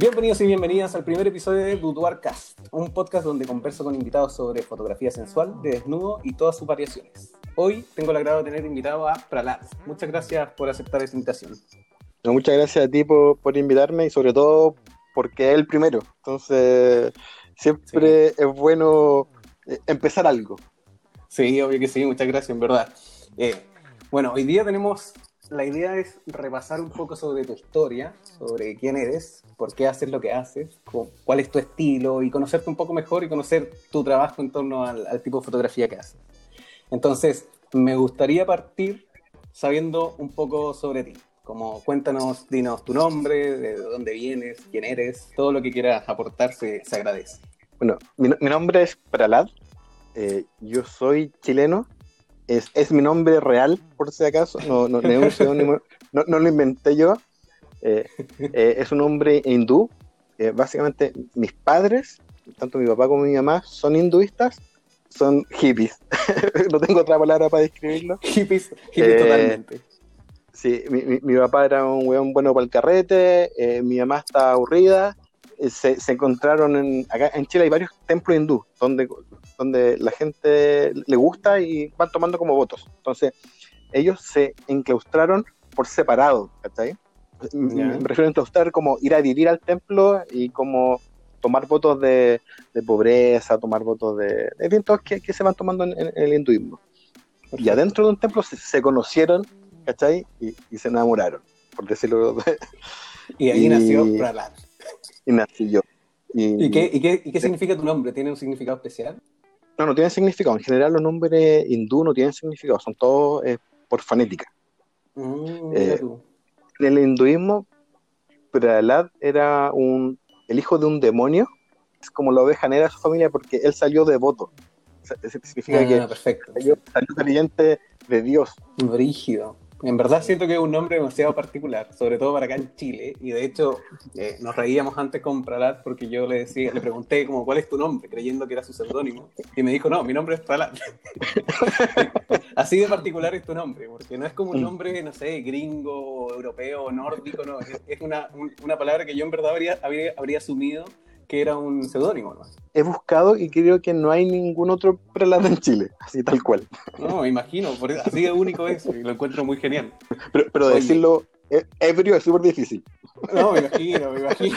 Bienvenidos y bienvenidas al primer episodio de Boudoir Cast, un podcast donde converso con invitados sobre fotografía sensual, de desnudo y todas sus variaciones. Hoy tengo el agrado de tener invitado a Pralat. Muchas gracias por aceptar esta invitación. muchas gracias a ti por, invitarme y sobre todo porque es el primero. Entonces, siempre es bueno eh, empezar algo. Sí, obvio que sí, muchas gracias, en verdad. Eh, bueno, hoy día tenemos la idea es repasar un poco sobre tu historia, sobre quién eres, por qué haces lo que haces, cuál es tu estilo y conocerte un poco mejor y conocer tu trabajo en torno al, tipo de fotografía que haces. Entonces, me gustaría partir sabiendo un poco sobre ti. Como cuéntanos, dinos tu nombre, de dónde vienes, quién eres, todo lo que quieras aportar se, agradece. Bueno, mi, nombre es Pralad, eh, yo soy chileno, es, mi nombre real, por si acaso, no, no, no, lo inventé yo. Eh, eh, es un nombre hindú. Eh, básicamente, mis padres, tanto mi papá como mi mamá, son hinduistas, son hippies. no tengo otra palabra para describirlo. Hippies, hippies totalmente. Sí, mi, mi, papá era un weón bueno para el carrete, mi mamá está aburrida. Se, se, encontraron en, acá en Chile hay varios templos hindú donde donde la gente le gusta y van tomando como votos. Entonces, ellos se enclaustraron por separado, ¿cachai? Me refiero a enclaustrar como ir a vivir al templo y como tomar votos de, pobreza, tomar votos de, eventos que, se van tomando en, el hinduismo. Y adentro de un templo se, conocieron, ¿cachai? Y, se enamoraron, por decirlo. y ahí nació Prahlad. Y nací yo. ¿Y, qué, y, qué, ¿Y qué significa tu nombre? ¿Tiene un significado especial? No, no tienen significado. En general los nombres hindú no tienen significado, son todos eh, por fonética. Mm, eh, en el hinduismo, Prahlad era un, el hijo de un demonio, es como la oveja negra de su familia porque él salió devoto. Significa ah, que perfecto. salió, salió creyente de Dios. Brígido. En verdad siento que es un nombre demasiado particular, sobre todo para acá en Chile. Y de hecho, eh, nos reíamos antes con Pralat porque yo le decía, le pregunté como cuál es tu nombre, creyendo que era su seudónimo. Y me dijo, no, mi nombre es Pralat. Así de particular es tu nombre, porque no es como un nombre, no sé, gringo, europeo, nórdico, no. Es, una, una, palabra que yo en verdad habría, habría, habría asumido que era un seudónimo. ¿no? He buscado y creo que no hay ningún otro prelado en Chile, así tal cual. No, me imagino, así de único es, y lo encuentro muy genial. Pero, decirlo eh, ebrio es súper difícil. No, me imagino, me imagino.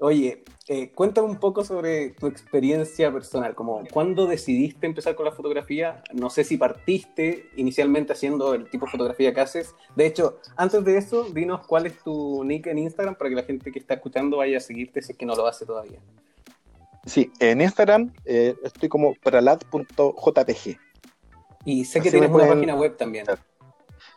Oye, eh, cuéntame un poco sobre tu experiencia personal, como cuándo decidiste empezar con la fotografía, no sé si partiste inicialmente haciendo el tipo de fotografía que haces, de hecho, antes de eso, dinos cuál es tu nick en Instagram para que la gente que está escuchando vaya a seguirte si es que no lo hace todavía. Sí, en Instagram eh, estoy como pralat.jpg. Y sé que tienes una página web también.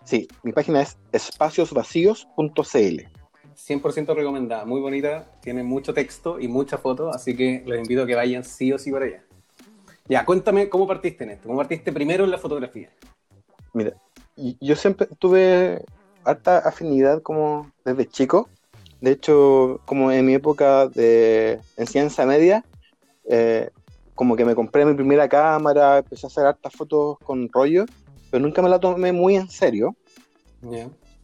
Sí, mi página es espaciosvacíos.cl. 100% recomendada, muy bonita, tiene mucho texto y mucha foto, así que les invito a que vayan sí o sí para allá. Ya, cuéntame cómo partiste en esto, cómo partiste primero en la fotografía. Mira, yo siempre tuve harta afinidad como desde chico. De hecho, como en mi época de enseñanza media, eh, como que me compré mi primera cámara, empecé a hacer hartas fotos con rollo, pero nunca me la tomé muy en serio.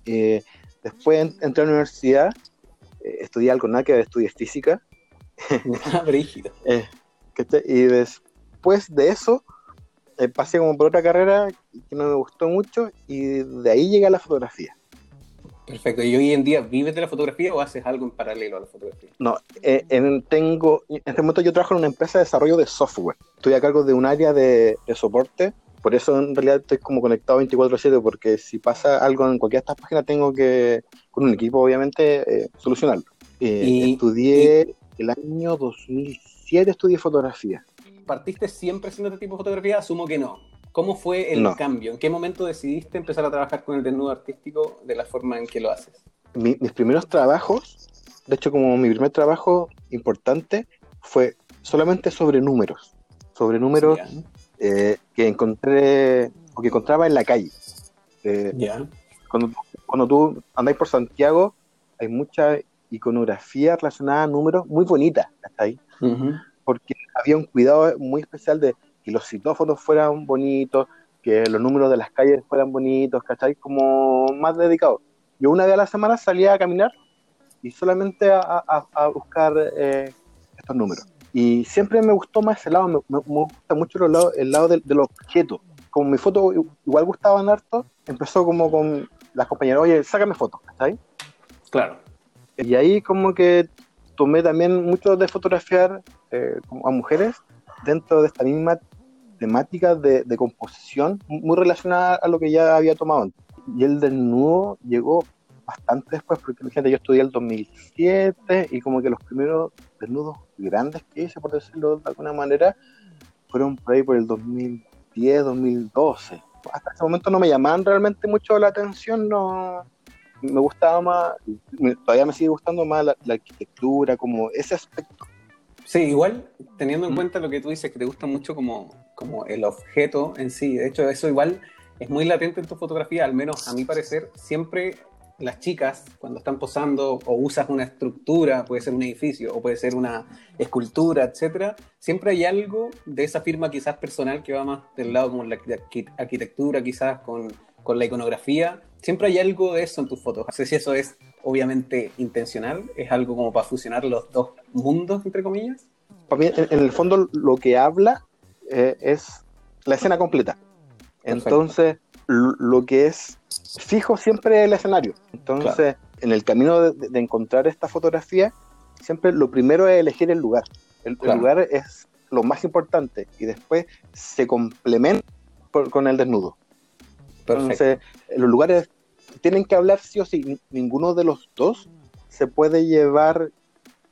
Eh, después entré a la universidad, eh, estudié algo nada que estudié física. Ah, brígido. Eh, y después de eso, pasé como por otra carrera que no me gustó mucho y de ahí llegué a la fotografía. Perfecto. ¿Y hoy en día vives de la fotografía o haces algo en paralelo a la fotografía? No, en, tengo, en este momento yo trabajo en una empresa de desarrollo de software. Estoy a cargo de un área de, de soporte por eso en realidad estoy como conectado 24/7, porque si pasa algo en cualquiera de estas páginas tengo que, con un equipo obviamente, eh, solucionarlo. Eh, estudié el año 2007, estudié fotografía. ¿Partiste siempre haciendo este tipo de fotografía? Asumo que no. ¿Cómo fue el cambio? ¿En qué momento decidiste empezar a trabajar con el desnudo artístico de la forma en que lo haces? mis primeros trabajos, de hecho como mi primer trabajo importante, fue solamente sobre números. Sobre números eh, que encontré o que encontraba en la calle. Eh, cuando, cuando tú andáis por Santiago, hay mucha iconografía relacionada a números muy bonita, hasta ahí. Porque había un cuidado muy especial de que los citófonos fueran bonitos, que los números de las calles fueran bonitos, ¿cachai? Como más dedicados. Yo una vez a la semana salía a caminar y solamente a, buscar eh, estos números. Y siempre me gustó más ese lado, me, gusta mucho el lado, el lado del, objeto. Como mi foto igual gustaban harto, empezó como con las compañeras, oye, sácame fotos, ¿sabes? Claro. Y ahí como que tomé también mucho de fotografiar eh, a mujeres dentro de esta misma temática de, de, composición, muy relacionada a lo que ya había tomado antes. Y el desnudo llegó bastante después, porque gente, yo estudié el 2007 y como que los primeros desnudos grandes que hice, por decirlo de alguna manera, fueron por ahí por el 2010, 2012. Hasta ese momento no me llamaban realmente mucho la atención, no me gustaba más, todavía me sigue gustando más la, arquitectura, como ese aspecto. Sí, igual teniendo en cuenta lo que tú dices, que te gusta mucho como, como el objeto en sí, de hecho eso igual es muy latente en tu fotografía, al menos a mi parecer, siempre las chicas, cuando están posando o usas una estructura, puede ser un edificio o puede ser una escultura, etcétera, siempre hay algo de esa firma quizás personal que va más del lado como la arquitectura, quizás con, con la iconografía. Siempre hay algo de eso en tus fotos. No sé si eso es obviamente intencional, es algo como para fusionar los dos mundos, entre comillas. Para mí, en, el fondo, lo que habla eh, es la escena completa. Entonces, lo que es fijo siempre el escenario. Entonces, en el camino de, encontrar esta fotografía, siempre lo primero es elegir el lugar. El, lugar es lo más importante y después se complementa con el desnudo. Entonces, los lugares tienen que hablar sí o sí. Ninguno de los dos se puede llevar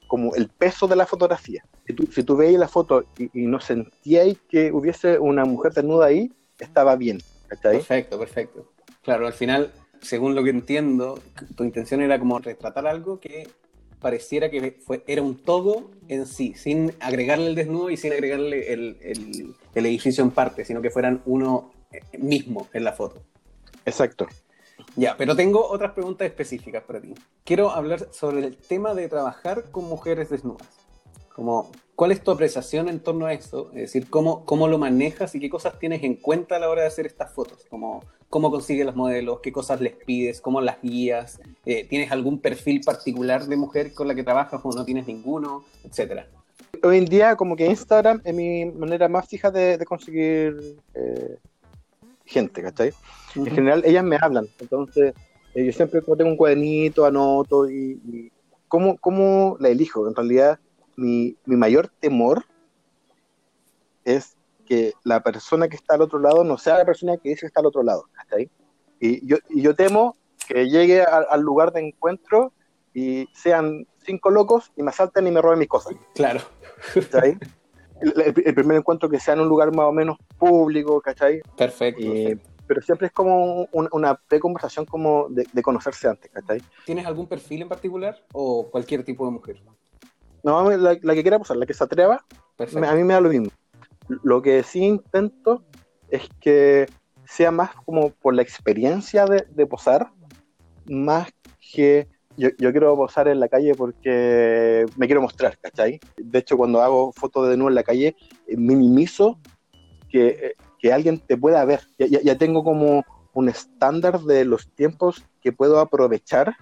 como el peso de la fotografía. Si tú, si tú la foto y, y no sentíais que hubiese una mujer desnuda ahí, estaba bien. Perfecto, perfecto. Claro, al final, según lo que entiendo, tu intención era como retratar algo que pareciera que fue, era un todo en sí, sin agregarle el desnudo y sin agregarle el, el, edificio en parte, sino que fueran uno eh, mismo en la foto. Exacto. Ya, pero tengo otras preguntas específicas para ti. Quiero hablar sobre el tema de trabajar con mujeres desnudas. Como, ¿Cuál es tu apreciación en torno a eso? Es decir, ¿cómo, ¿cómo lo manejas y qué cosas tienes en cuenta a la hora de hacer estas fotos? Como, ¿Cómo consigues los modelos? ¿Qué cosas les pides? ¿Cómo las guías? Eh, ¿Tienes algún perfil particular de mujer con la que trabajas o no tienes ninguno? Etcétera. Hoy en día, como que Instagram es mi manera más fija de, conseguir eh, gente, ¿cachai? En general, ellas me hablan. Entonces, eh, yo siempre tengo un cuadernito, anoto y, y ¿cómo, ¿cómo la elijo? En realidad mi, mayor temor es que la persona que está al otro lado no sea la persona que dice que está al otro lado. ahí? Y yo, y yo temo que llegue al lugar de encuentro y sean cinco locos y me asalten y me roben mis cosas. Claro. ¿Cachai? El, primer encuentro que sea en un lugar más o menos público, ¿cachai? Perfecto. Pero siempre es como una pre-conversación como de, de, conocerse antes, ¿cachai? ¿Tienes algún perfil en particular o cualquier tipo de mujer? No, la, que quiera posar, la que se atreva, a mí me da lo mismo. Lo que sí intento es que sea más como por la experiencia de, posar, más que yo, quiero posar en la calle porque me quiero mostrar, ¿cachai? De hecho, cuando hago fotos de nuevo en la calle, eh, minimizo que, que, alguien te pueda ver. Ya, tengo como un estándar de los tiempos que puedo aprovechar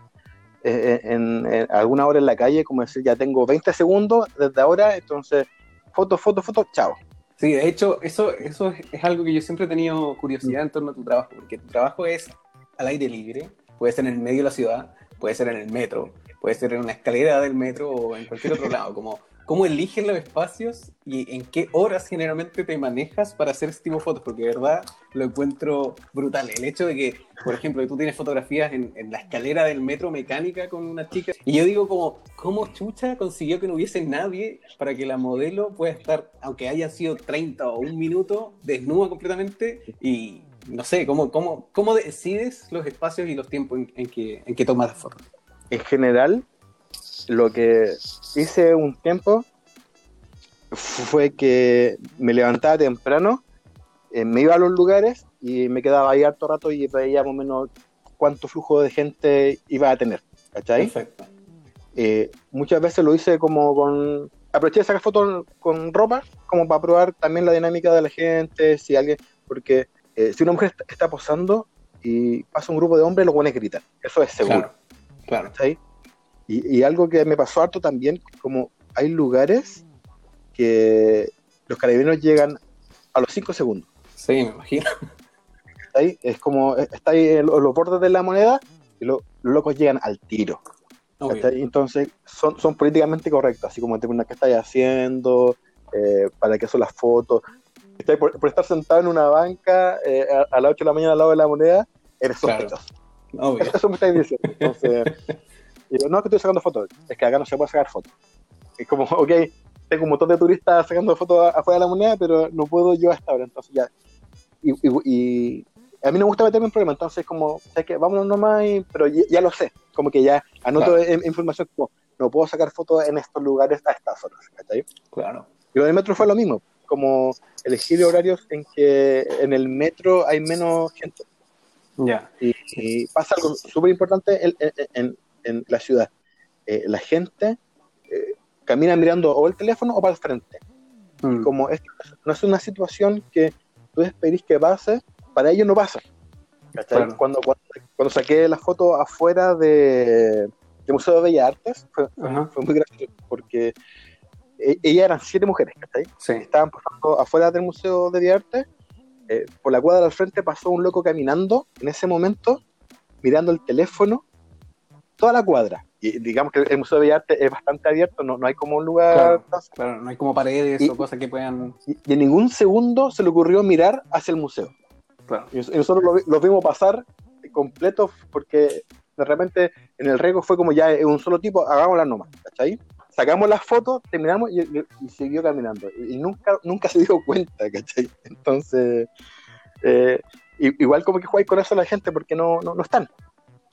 eh, en, alguna hora en la calle, como decir, ya tengo 20 segundos desde ahora, entonces, foto, foto, foto, chao. Sí, de hecho, eso, eso es, algo que yo siempre he tenido curiosidad en torno a tu trabajo, porque tu trabajo es al aire libre, puede ser en el medio de la ciudad, puede ser en el metro, puede ser en una escalera del metro o en cualquier otro lado, como cómo eliges los espacios y en qué horas generalmente te manejas para hacer este tipo de fotos, porque de verdad lo encuentro brutal. El hecho de que, por ejemplo, tú tienes fotografías en, la escalera del metro mecánica con una chica, y yo digo como, ¿cómo Chucha consiguió que no hubiese nadie para que la modelo pueda estar, aunque haya sido 30 o un minuto, desnuda completamente y... No sé, ¿cómo, cómo, cómo decides los espacios y los tiempos en, que, en que tomas las fotos? En general, lo que hice un tiempo fue que me levantaba temprano, eh, me iba a los lugares y me quedaba ahí harto rato y veía más o menos cuánto flujo de gente iba a tener. ¿Cachai? Perfecto. Eh, muchas veces lo hice como con. Aproveché de sacar fotos con ropa, como para probar también la dinámica de la gente, si alguien. Porque eh, si una mujer está, posando y pasa un grupo de hombres, los buenos gritan. Eso es seguro. Claro. claro. Y, y algo que me pasó harto también, como hay lugares que los carabineros llegan a los 5 segundos. Sí, me imagino. Ahí es como, está ahí en los, bordes de la moneda y lo- los locos llegan al tiro. Entonces son, son políticamente correctos, así como te preguntan qué estáis haciendo, eh, para qué son las fotos. ¿Cachai? Por, por estar sentado en una banca eh, a, a las 8 de la mañana al lado de la moneda, eres Claro. sospechoso. Obvio. Eso me estáis diciendo. Entonces, digo, no es que estoy sacando fotos, es que acá no se puede sacar fotos. Es como, ok, tengo un montón de turistas sacando fotos afuera de la moneda, pero no puedo yo hasta ahora. Entonces ya. Y, y- y a mí no me gusta meterme en problemas, entonces como, ¿sabes qué? Vámonos nomás, y- pero ya, ya lo sé. Como que ya anoto Claro. información como, no puedo sacar fotos en estos lugares a estas horas. ¿cachai? Claro. Y lo del metro fue lo mismo, como elegir horarios en que en el metro hay menos gente. Ya. Y, y pasa algo súper importante en, en- en- en la ciudad. Eh, la gente eh, camina mirando o el teléfono o para el frente. Mm. Como esto no es una situación que tú esperís que pase, para ellos no pasa. Cuando, cuando, cuando saqué la foto afuera de, del Museo de Bellas Artes, fue, fue muy gracioso, porque e- ellas eran siete mujeres, ¿cachai? Sí. estaban pasando afuera del Museo de Bellas Artes, eh, por la cuadra al frente pasó un loco caminando en ese momento, mirando el teléfono, toda la cuadra. Y digamos que el Museo de Bellas Artes es bastante abierto, no, no hay como un lugar... Claro. Claro, no hay como paredes Y- o cosas que puedan. Y, en ningún segundo se le ocurrió mirar hacia el museo. Claro. Y, nos- y nosotros lo, los vimos pasar completos porque de repente en el rego fue como ya es un solo tipo, hagámosla nomás, ¿cachai? Sacamos las fotos, terminamos y, y- y siguió caminando. Y, y nunca, nunca se dio cuenta, ¿cachai? Entonces, eh, igual como que jugáis con eso a la gente porque no, no, no están.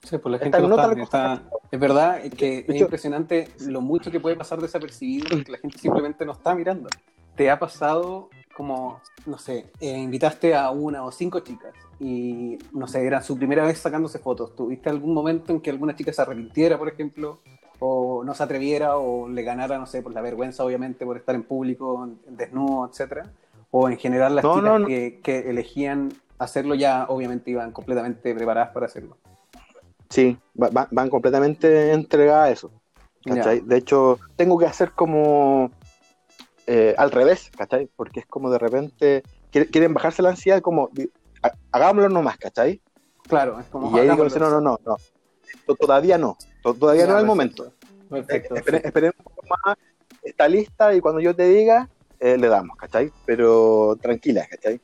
Sí, pues la gente está, cosa. está- Es verdad que es impresionante lo mucho que puede pasar desapercibido porque la gente simplemente no está mirando. ¿Te ha pasado como, no sé, eh, invitaste a una o cinco chicas y, no sé, era su primera vez sacándose fotos? ¿Tuviste algún momento en que alguna chica se arrepintiera, por ejemplo? O no se atreviera o le ganara, no sé, por la vergüenza, obviamente, por estar en público, en- desnudo, etcétera? O en general las No, chicas no, no. Que, que elegían hacerlo ya, obviamente, iban completamente preparadas para hacerlo. Sí, va- va- van completamente entregadas a eso. ¿cachai? De hecho, tengo que hacer como eh, al revés, ¿cachai? Porque es como de repente quiere- quieren bajarse la ansiedad, como hagámoslo nomás, ¿cachai? Claro, es como. y ahí digo, no, no, no, no. To- Todavía no, To- todavía no es el perfecto. momento. Perfecto. Espere- Esperemos un poco más, está lista y cuando yo te diga, eh, le damos, ¿cachai? Pero tranquila, ¿cachai?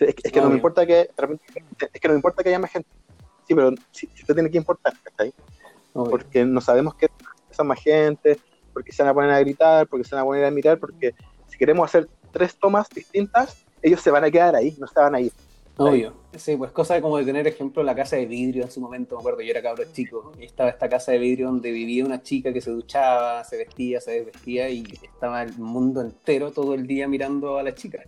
Es, que- es que no Obvio. me importa que, es que no me importa que haya más gente. Sí, pero sí, sí te tiene que importar, ¿cachai? Obvio. porque no sabemos qué son más gente, porque se van a poner a gritar, porque se van a poner a mirar, porque si queremos hacer tres tomas distintas, ellos se van a quedar ahí, no se van a ir. Obvio. Sí, pues cosa de como de tener ejemplo la casa de vidrio en su momento, me acuerdo, yo era cabro chico, y estaba esta casa de vidrio donde vivía una chica que se duchaba, se vestía, se desvestía y estaba el mundo entero todo el día mirando a la chica.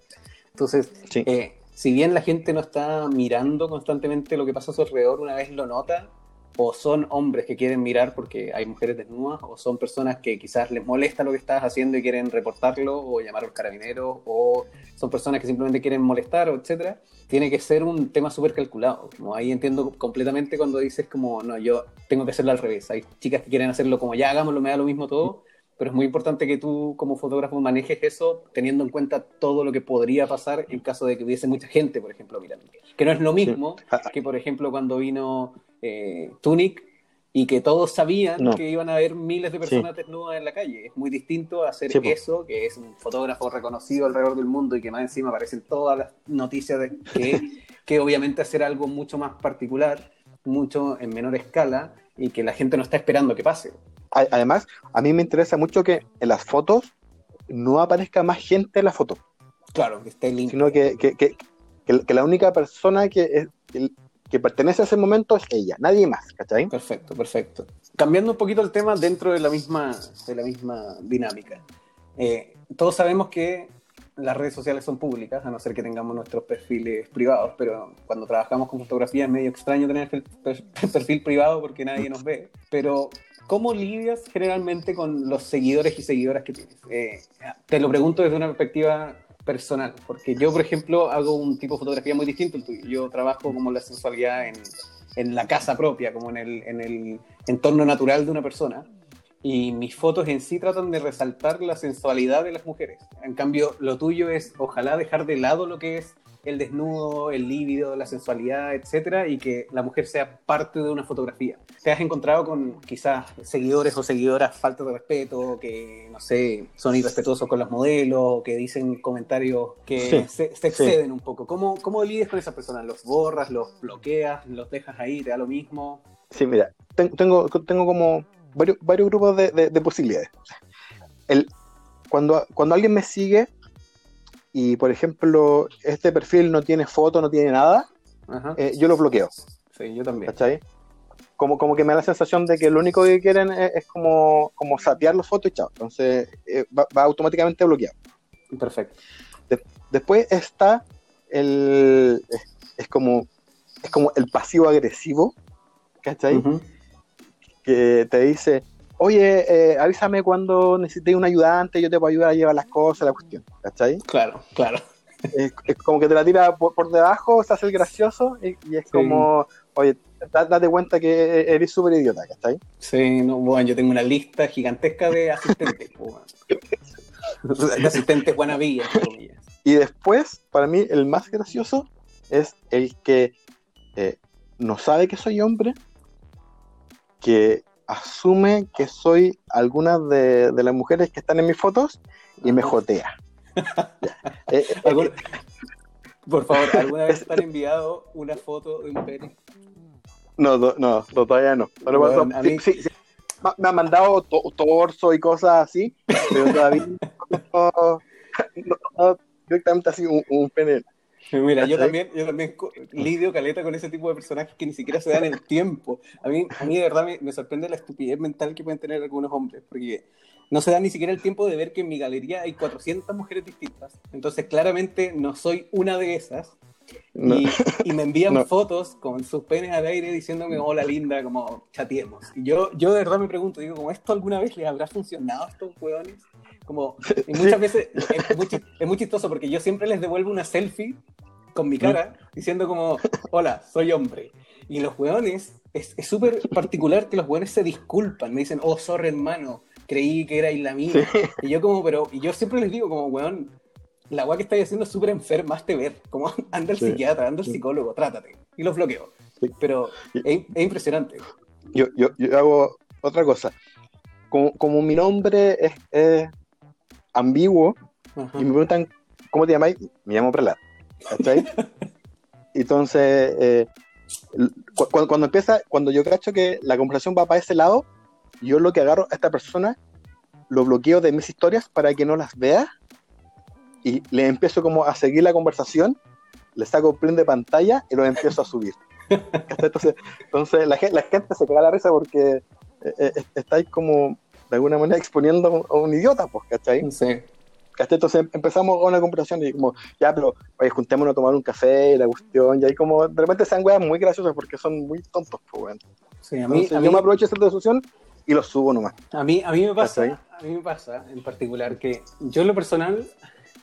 Entonces, Sí. eh, si bien la gente no está mirando constantemente lo que pasa a su alrededor, una vez lo nota, o son hombres que quieren mirar porque hay mujeres desnudas, o son personas que quizás les molesta lo que estás haciendo y quieren reportarlo, o llamar a los carabineros, o son personas que simplemente quieren molestar, etcétera, tiene que ser un tema súper calculado. Como ahí entiendo completamente cuando dices como, no, yo tengo que hacerlo al revés. Hay chicas que quieren hacerlo como, ya hagámoslo, me da lo mismo todo, pero es muy importante que tú como fotógrafo manejes eso teniendo en cuenta todo lo que podría pasar en caso de que hubiese mucha gente, por ejemplo, mirando. Que no es lo mismo Ah, que, por ejemplo, cuando vino eh, Tunic y que todos sabían No. que iban a haber miles de personas desnudas en la calle. Es muy distinto hacer Sí, eso, que es un fotógrafo reconocido alrededor del mundo y que más encima aparecen todas las noticias de que, que obviamente hacer algo mucho más particular, mucho en menor escala y que la gente no está esperando que pase. Además, a mí me interesa mucho que en las fotos no aparezca más gente en la foto, Claro, que esté limpio. sino que, que, que- la única persona que, es- que, pertenece a ese momento es ella, nadie más, ¿cachai? Perfecto, perfecto. Cambiando un poquito el tema dentro de la misma, de la misma dinámica. Eh, todos sabemos que las redes sociales son públicas, a no ser que tengamos nuestros perfiles privados, pero cuando trabajamos con fotografía es medio extraño tener el per- perfil privado porque nadie nos ve. Pero, ¿cómo lidias generalmente con los seguidores y seguidoras que tienes? Eh, te lo pregunto desde una perspectiva personal, porque yo, por ejemplo, hago un tipo de fotografía muy distinto al tuyo. Yo trabajo como la sensualidad en, en la casa propia, como en el, en el entorno natural de una persona. y mis fotos en sí tratan de resaltar la sensualidad de las mujeres. En cambio, lo tuyo es ojalá dejar de lado lo que es el desnudo, el lívido, la sensualidad, etcétera, y que la mujer sea parte de una fotografía. ¿Te has encontrado con quizás seguidores o seguidoras falta de respeto, que no sé, son irrespetuosos con los modelos, que dicen comentarios que se, exceden un poco? ¿Cómo, ¿Cómo lidias con esas personas? ¿Los borras, los bloqueas, los dejas ahí, te da lo mismo? Sí, mira, tengo, tengo como varios, varios grupos de, de, posibilidades. El, cuando, cuando alguien me sigue, y por ejemplo, este perfil no tiene foto, no tiene nada, eh, yo lo bloqueo. Sí, yo también. ¿Cachai? Como, como que me da la sensación de que lo único que quieren es, como, como sapear las fotos y chao. Entonces eh, va, automáticamente bloqueado. Perfecto. después está el. Es, como, es como el pasivo agresivo, ¿cachai? Que te dice, oye, eh, avísame cuando necesites un ayudante, yo te puedo ayudar a llevar las cosas, la cuestión, ¿cachai? Claro, claro. Es, como que te la tira por, debajo, se hace el gracioso y, es como, oye, date cuenta que eres súper idiota, ¿cachai? Sí, no, bueno, yo tengo una lista gigantesca de asistentes, de asistentes wannabe, Y después, para mí, el más gracioso es el que eh, no sabe que soy hombre, que asume que soy alguna de, las mujeres que están en mis fotos y me jotea. Eh, eh, por favor, ¿alguna vez te han enviado una foto de un pene? No, no, todavía no. Me han mandado torso y cosas así, pero todavía no, directamente así un, un pene. Mira, yo también, yo también lidio caleta con ese tipo de personajes que ni siquiera se dan el tiempo. A mí, a mí de verdad me, sorprende la estupidez mental que pueden tener algunos hombres, porque no se dan ni siquiera el tiempo de ver que en mi galería hay 400 mujeres distintas. Entonces, claramente no soy una de esas. Y, me envían fotos con sus penes al aire diciéndome, hola linda, como chateemos. Y yo, yo de verdad me pregunto, digo, ¿como esto alguna vez les habrá funcionado a estos hueones? Como, y muchas veces es muy, es muy, chistoso porque yo siempre les devuelvo una selfie con mi cara diciendo como, hola, soy hombre. Y los weones, es súper particular que los weones se disculpan, me dicen, oh, sorry hermano, creí que era la mía. Y yo como, pero, y yo siempre les digo como, weón, la weá que estáis haciendo es súper enferma, hazte ver, como anda el psiquiatra, anda el psicólogo, trátate. Y los bloqueo. Pero es, impresionante. Yo, yo, yo, hago otra cosa. Como, como mi nombre es, ambiguo, y me preguntan, ¿cómo te llamáis? Me llamo Prelat. ¿Cachai? Entonces, eh, cuando, empieza, cuando yo cacho que la conversación va para ese lado, yo lo que agarro a esta persona, lo bloqueo de mis historias para que no las vea y le empiezo como a seguir la conversación, le saco plin de pantalla y lo empiezo a subir. Entonces, entonces la, gente se queda a la risa porque eh, eh, estáis como de alguna manera exponiendo a un idiota, pues, ¿cachai? Sí. Entonces empezamos con una conversación y como, ya, pero oye, juntémonos a tomar un café y la cuestión, y ahí como, de repente sean weas muy graciosas porque son muy tontos, pues, weón. Sí, a mí, yo me aprovecho de esa discusión y los subo nomás. A mí, a mí me pasa, a mí me pasa en particular que yo en lo personal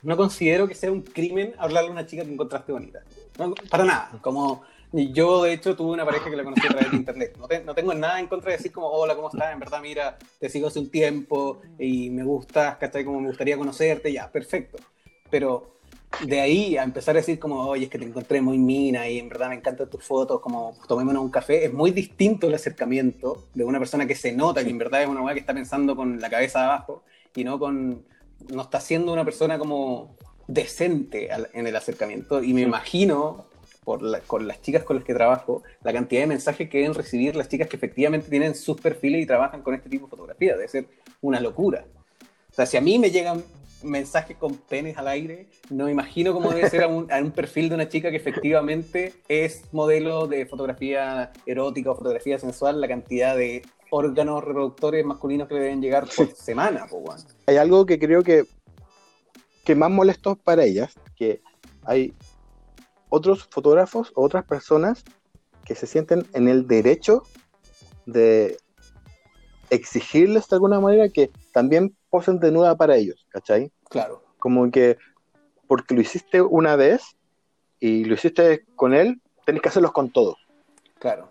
no considero que sea un crimen hablarle a una chica que encontraste bonita. para nada, como yo, de hecho, tuve una pareja que la conocí a través de internet. No, no, tengo nada en contra de decir como, hola, ¿cómo estás? En verdad, mira, te sigo hace un tiempo y me gustas, ¿cachai? Como me gustaría conocerte, ya, perfecto. Pero de ahí a empezar a decir como, oye, es que te encontré muy mina y en verdad me encantan tus fotos, como tomémonos un café, es muy distinto el acercamiento de una persona que se nota que en verdad es una mujer que está pensando con la cabeza abajo y no con, no está siendo una persona como decente en el acercamiento. Y me imagino con las chicas con las que trabajo, la cantidad de mensajes que deben recibir las chicas que efectivamente tienen sus perfiles y trabajan con este tipo de fotografía. Debe ser una locura. O sea, si a mí me llegan mensajes con penes al aire, no imagino cómo debe ser a un, perfil de una chica que efectivamente es modelo de fotografía erótica o fotografía sensual, la cantidad de órganos reproductores masculinos que le deben llegar por semana. Hay algo que creo que, que más molesto para ellas, que hay otros fotógrafos o otras personas que se sienten en el derecho de exigirles de alguna manera que también posen de nuda para ellos, ¿cachai? Claro. Como que porque lo hiciste una vez y lo hiciste con él, tenés que hacerlos con todos. Claro.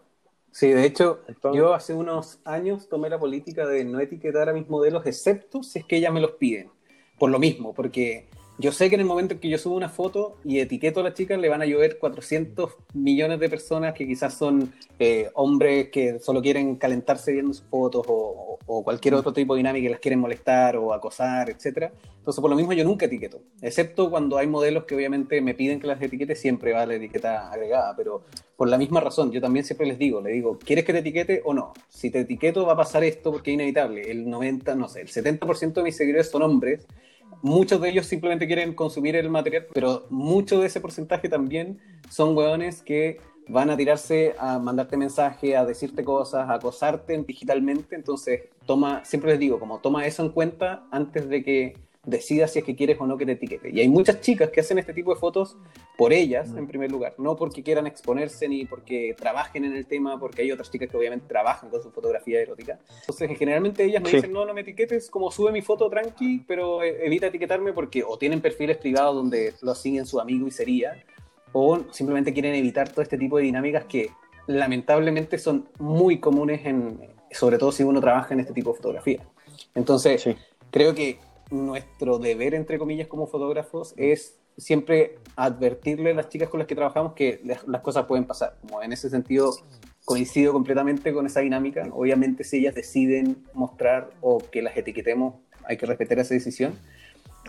Sí, de hecho, yo hace unos años tomé la política de no etiquetar a mis modelos, excepto si es que ellas me los piden. Por lo mismo, porque yo sé que en el momento en que yo subo una foto y etiqueto a la chica, le van a llover 400 millones de personas que quizás son eh, hombres que solo quieren calentarse viendo sus fotos o, cualquier otro tipo de dinámica que las quieren molestar o acosar, etc. Entonces, por lo mismo, yo nunca etiqueto, excepto cuando hay modelos que obviamente me piden que las etiquete, siempre va la etiqueta agregada, pero por la misma razón, yo también siempre les digo, le digo, ¿quieres que te etiquete o no? Si te etiqueto va a pasar esto porque es inevitable. El 90, no sé, el 70% de mis seguidores son hombres muchos de ellos simplemente quieren consumir el material, pero mucho de ese porcentaje también son hueones que van a tirarse a mandarte mensaje, a decirte cosas, a acosarte digitalmente. Entonces, toma, siempre les digo, como toma eso en cuenta antes de que decida si es que quieres o no que te etiquete. Y hay muchas chicas que hacen este tipo de fotos por ellas, mm. en primer lugar, no porque quieran exponerse ni porque trabajen en el tema, porque hay otras chicas que obviamente trabajan con su fotografía erótica. Entonces, generalmente ellas me dicen, no, no me etiquetes, como sube mi foto tranqui, pero e-, evita etiquetarme porque o tienen perfiles privados donde lo siguen su amigo y sería, o simplemente quieren evitar todo este tipo de dinámicas que lamentablemente son muy comunes en, sobre todo si uno trabaja en este tipo de fotografía. Entonces, creo que nuestro deber, entre comillas, como fotógrafos, es siempre advertirle a las chicas con las que trabajamos que las, cosas pueden pasar. Como en ese sentido, coincido completamente con esa dinámica. Obviamente, si ellas deciden mostrar o que las etiquetemos, hay que respetar esa decisión.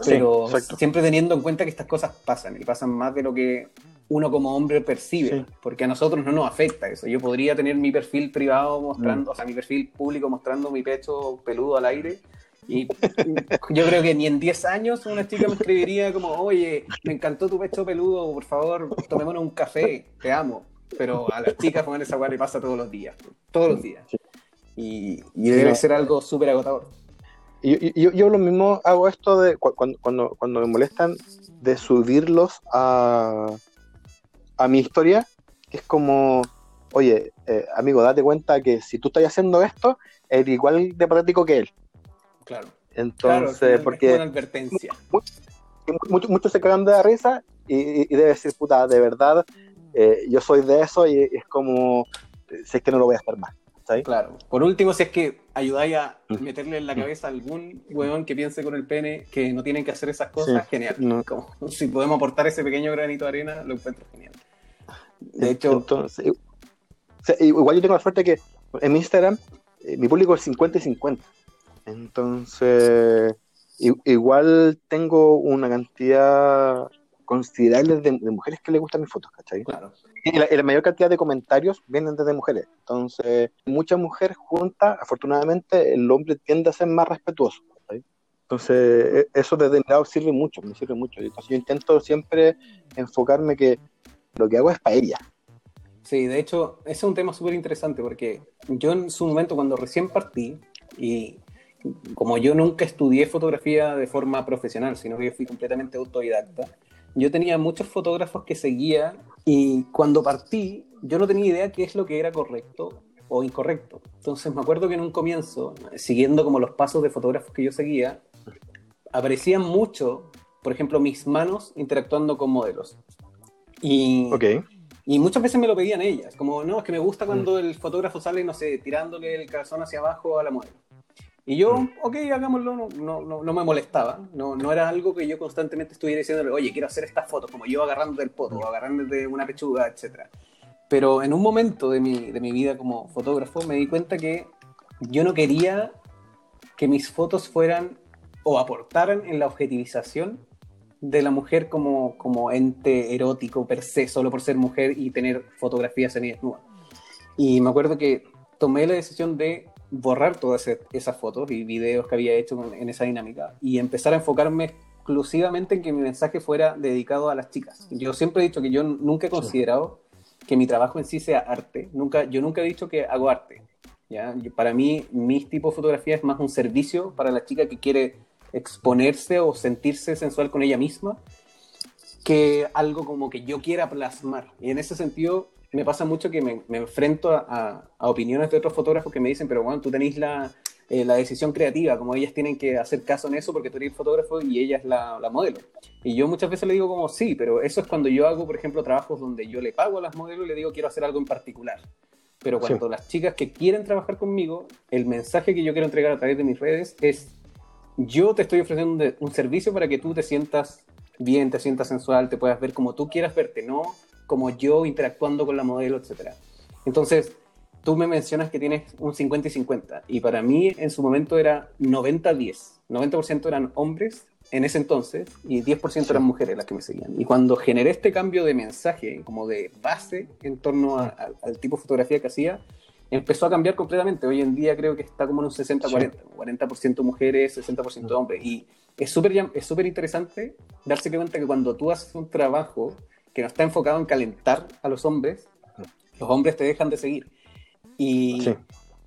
Pero siempre teniendo en cuenta que estas cosas pasan y pasan más de lo que uno como hombre percibe, porque a nosotros no nos afecta eso. Yo podría tener mi perfil privado mostrando, mm. o sea, mi perfil público mostrando mi pecho peludo al aire y yo creo que ni en 10 años una chica me escribiría como, oye, me encantó tu pecho peludo, por favor, tomémonos un café, te amo. Pero a las chicas con esa weá le pasa todos los días, todos los días. Y, debe ser algo súper agotador. Yo, yo, lo mismo hago esto de cuando, cuando, cuando me molestan de subirlos a, a mi historia, que es como, oye, eh, amigo, date cuenta que si tú estás haciendo esto, es igual de patético que él. Claro. Entonces, porque. una advertencia. Muchos, se cagan de la risa y, debe decir, puta, de verdad, eh, yo soy de eso y es como, si es que no lo voy a hacer más. Claro. Por último, si es que ayudáis a mm. meterle en la cabeza a algún weón que piense con el pene que no tienen que hacer esas cosas, genial. si podemos aportar ese pequeño granito de arena, lo encuentro genial. De hecho. Entonces, igual yo tengo la suerte que en mi Instagram eh, mi público es 50 y 50. Entonces, igual tengo una cantidad considerable de, mujeres que le gustan mis fotos, ¿cachai? Claro. Y la, mayor cantidad de comentarios vienen desde mujeres. Entonces, muchas mujeres juntas, afortunadamente, el hombre tiende a ser más respetuoso. ¿cachai? Entonces, e, eso desde mi lado sirve mucho, me sirve mucho. Entonces, yo intento siempre enfocarme que lo que hago es para ella. Sí, de hecho, ese es un tema súper interesante porque yo en su momento, cuando recién partí, y como yo nunca estudié fotografía de forma profesional, sino que yo fui completamente autodidacta, yo tenía muchos fotógrafos que seguía y cuando partí yo no tenía idea qué es lo que era correcto o incorrecto. Entonces me acuerdo que en un comienzo, siguiendo como los pasos de fotógrafos que yo seguía, aparecían mucho, por ejemplo, mis manos interactuando con modelos. Y, y muchas veces me lo pedían ellas, como, no, es que me gusta cuando mm. el fotógrafo sale, no sé, tirándole el calzón hacia abajo a la modelo. Y yo, mm. ok, hagámoslo, no, no, no, me molestaba, no, no era algo que yo constantemente estuviera diciéndole, oye, quiero hacer estas fotos, como yo agarrando del poto, o agarrando de una pechuga, etc. Pero en un momento de mi, de mi vida como fotógrafo me di cuenta que yo no quería que mis fotos fueran o aportaran en la objetivización de la mujer como, como ente erótico per se, solo por ser mujer y tener fotografías en desnuda. Y me acuerdo que tomé la decisión de borrar todas esas fotos y videos que había hecho en esa dinámica y empezar a enfocarme exclusivamente en que mi mensaje fuera dedicado a las chicas. Yo siempre he dicho que yo nunca he considerado que mi trabajo en sí sea arte. Nunca, yo nunca he dicho que hago arte. ¿ya? Para mí, mi tipo de fotografía es más un servicio para la chica que quiere exponerse o sentirse sensual con ella misma que algo como que yo quiera plasmar. Y en ese sentido, me pasa mucho que me, enfrento a, opiniones de otros fotógrafos que me dicen, pero bueno, tú tenéis la, eh, la, decisión creativa, como ellas tienen que hacer caso en eso porque tú eres fotógrafo y ella es la, la, modelo. Y yo muchas veces le digo como, sí, pero eso es cuando yo hago, por ejemplo, trabajos donde yo le pago a las modelos y le digo, quiero hacer algo en particular. pero cuando las chicas que quieren trabajar conmigo, el mensaje que yo quiero entregar a través de mis redes es, yo te estoy ofreciendo un, un servicio para que tú te sientas bien, te sientas sensual, te puedas ver como tú quieras verte, no como yo interactuando con la modelo, etc. Entonces, tú me mencionas que tienes un 50 y 50, y para mí en su momento era 90-10. 90%, eran hombres en ese entonces y 10% eran mujeres las que me seguían. Y cuando generé este cambio de mensaje, como de base en torno al tipo de fotografía que hacía, empezó a cambiar completamente. Hoy en día creo que está como en un 60-40, 40%, mujeres, 60% hombres. Y es súper es súper interesante darse cuenta que cuando tú haces un trabajo que no está enfocado en calentar a los hombres, los hombres te dejan de seguir. Y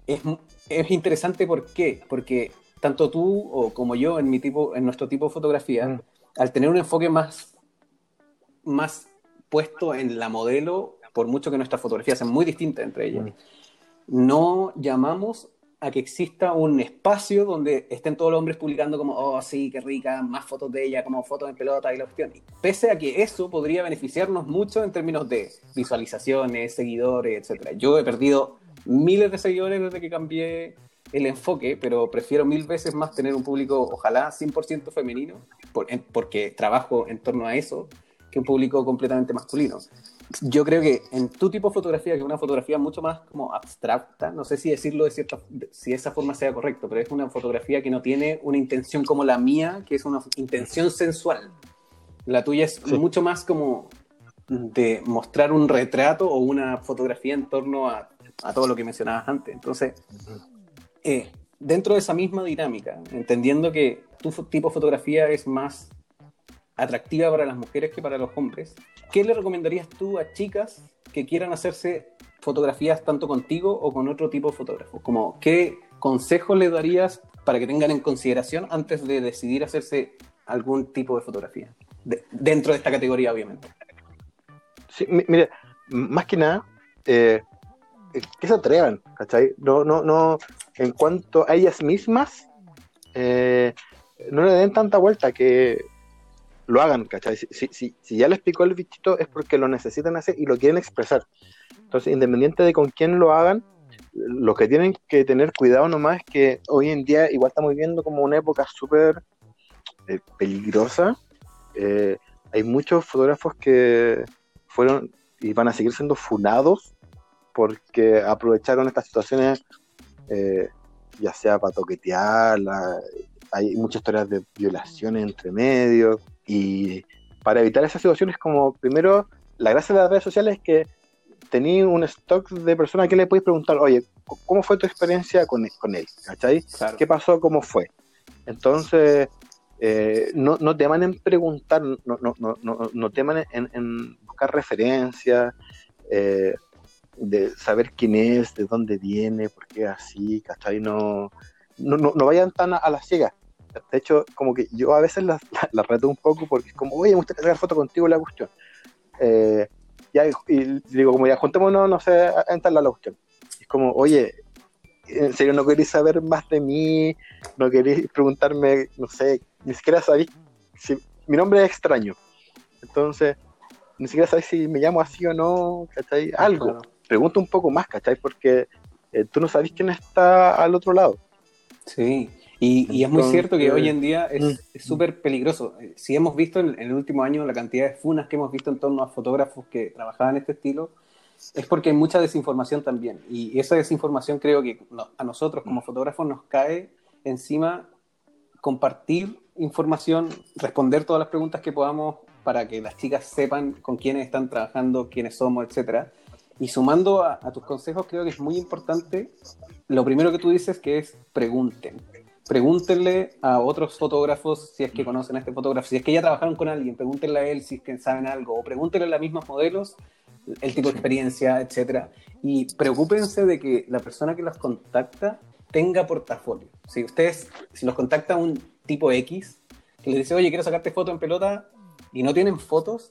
es, es, interesante ¿por qué? Porque tanto tú o como yo en, mi tipo, en nuestro tipo de fotografía, mm. al tener un enfoque más, más puesto en la modelo, por mucho que nuestras fotografías sean muy distintas entre ellas, mm. no llamamos a que exista un espacio donde estén todos los hombres publicando como, oh, sí, qué rica, más fotos de ella, como fotos en pelota y la opción. pese a que eso podría beneficiarnos mucho en términos de visualizaciones, seguidores, etc. Yo he perdido miles de seguidores desde que cambié el enfoque, pero prefiero mil veces más tener un público, ojalá 100% femenino, porque trabajo en torno a eso, que un público completamente masculino. Yo creo que en tu tipo de fotografía, que es una fotografía mucho más como abstracta, no sé si decirlo de cierta, si esa forma sea correcto, pero es una fotografía que no tiene una intención como la mía, que es una intención sensual. La tuya es mucho más como de mostrar un retrato o una fotografía en torno a, a todo lo que mencionabas antes. Entonces, eh, dentro de esa misma dinámica, entendiendo que tu tipo de fotografía es más atractiva para las mujeres que para los hombres, ¿qué le recomendarías tú a chicas que quieran hacerse fotografías tanto contigo o con otro tipo de fotógrafo? Como, ¿Qué consejos le darías para que tengan en consideración antes de decidir hacerse algún tipo de fotografía? dentro de esta categoría, obviamente. Sí, mire, más que nada, eh, que se atrevan, ¿cachai? No, no, no, en cuanto a ellas mismas, eh, no le den tanta vuelta que lo hagan, ¿cachai? Si, si, si, ya les picó el bichito es porque lo necesitan hacer y lo quieren expresar. Entonces, independiente de con quién lo hagan, lo que tienen que tener cuidado nomás es que hoy en día igual estamos viviendo como una época súper eh, peligrosa. Eh, hay muchos fotógrafos que fueron y van a seguir siendo funados porque aprovecharon estas situaciones, eh, ya sea para toquetear, hay muchas historias de violaciones entre medios, y para evitar esas situaciones, como primero, la gracia de las redes sociales es que tenéis un stock de personas que le podéis preguntar, oye, ¿cómo fue tu experiencia con, con él? ¿Cachai? ¿Qué pasó? ¿Cómo fue? Entonces, eh, no, no teman en preguntar, no, no, no, no teman en, en buscar referencias, eh, de saber quién es, de dónde viene, por qué así, ¿cachai? No, no, no, vayan tan a, las ciegas. De hecho, como que yo a veces las la, reto un poco porque es como, oye, me gustaría sacar foto contigo la cuestión. Eh, ya, y digo, como ya juntémonos, no sé, a entrar la cuestión. Es como, oye, en serio no queréis saber más de mí, no queréis preguntarme, no sé, ni siquiera sabéis si mi nombre es extraño. Entonces, ni siquiera sabéis si me llamo así o no, ¿cachai? Algo pregunta un poco más, ¿cachai? Porque eh, tú no sabes quién está al otro lado. Sí, y, es muy cierto que hoy en día es mm. súper peligroso. Eh, si hemos visto en, el último año la cantidad de funas que hemos visto en torno a fotógrafos que trabajaban en este estilo, es porque hay mucha desinformación también. Y esa desinformación creo que a nosotros como fotógrafos nos cae encima compartir información, responder todas las preguntas que podamos para que las chicas sepan con quiénes están trabajando, quiénes somos, etcétera y sumando a, tus consejos, creo que es muy importante lo primero que tú dices que es pregunten. Pregúntenle a otros fotógrafos si es que conocen a este fotógrafo, si es que ya trabajaron con alguien, pregúntenle a él si es que saben algo, o pregúntenle a las mismas modelos el tipo de experiencia, etcétera. Y preocúpense de que la persona que los contacta tenga portafolio. Si ustedes, si los contacta un tipo X, que les dice, oye, quiero sacarte foto en pelota, y no tienen fotos,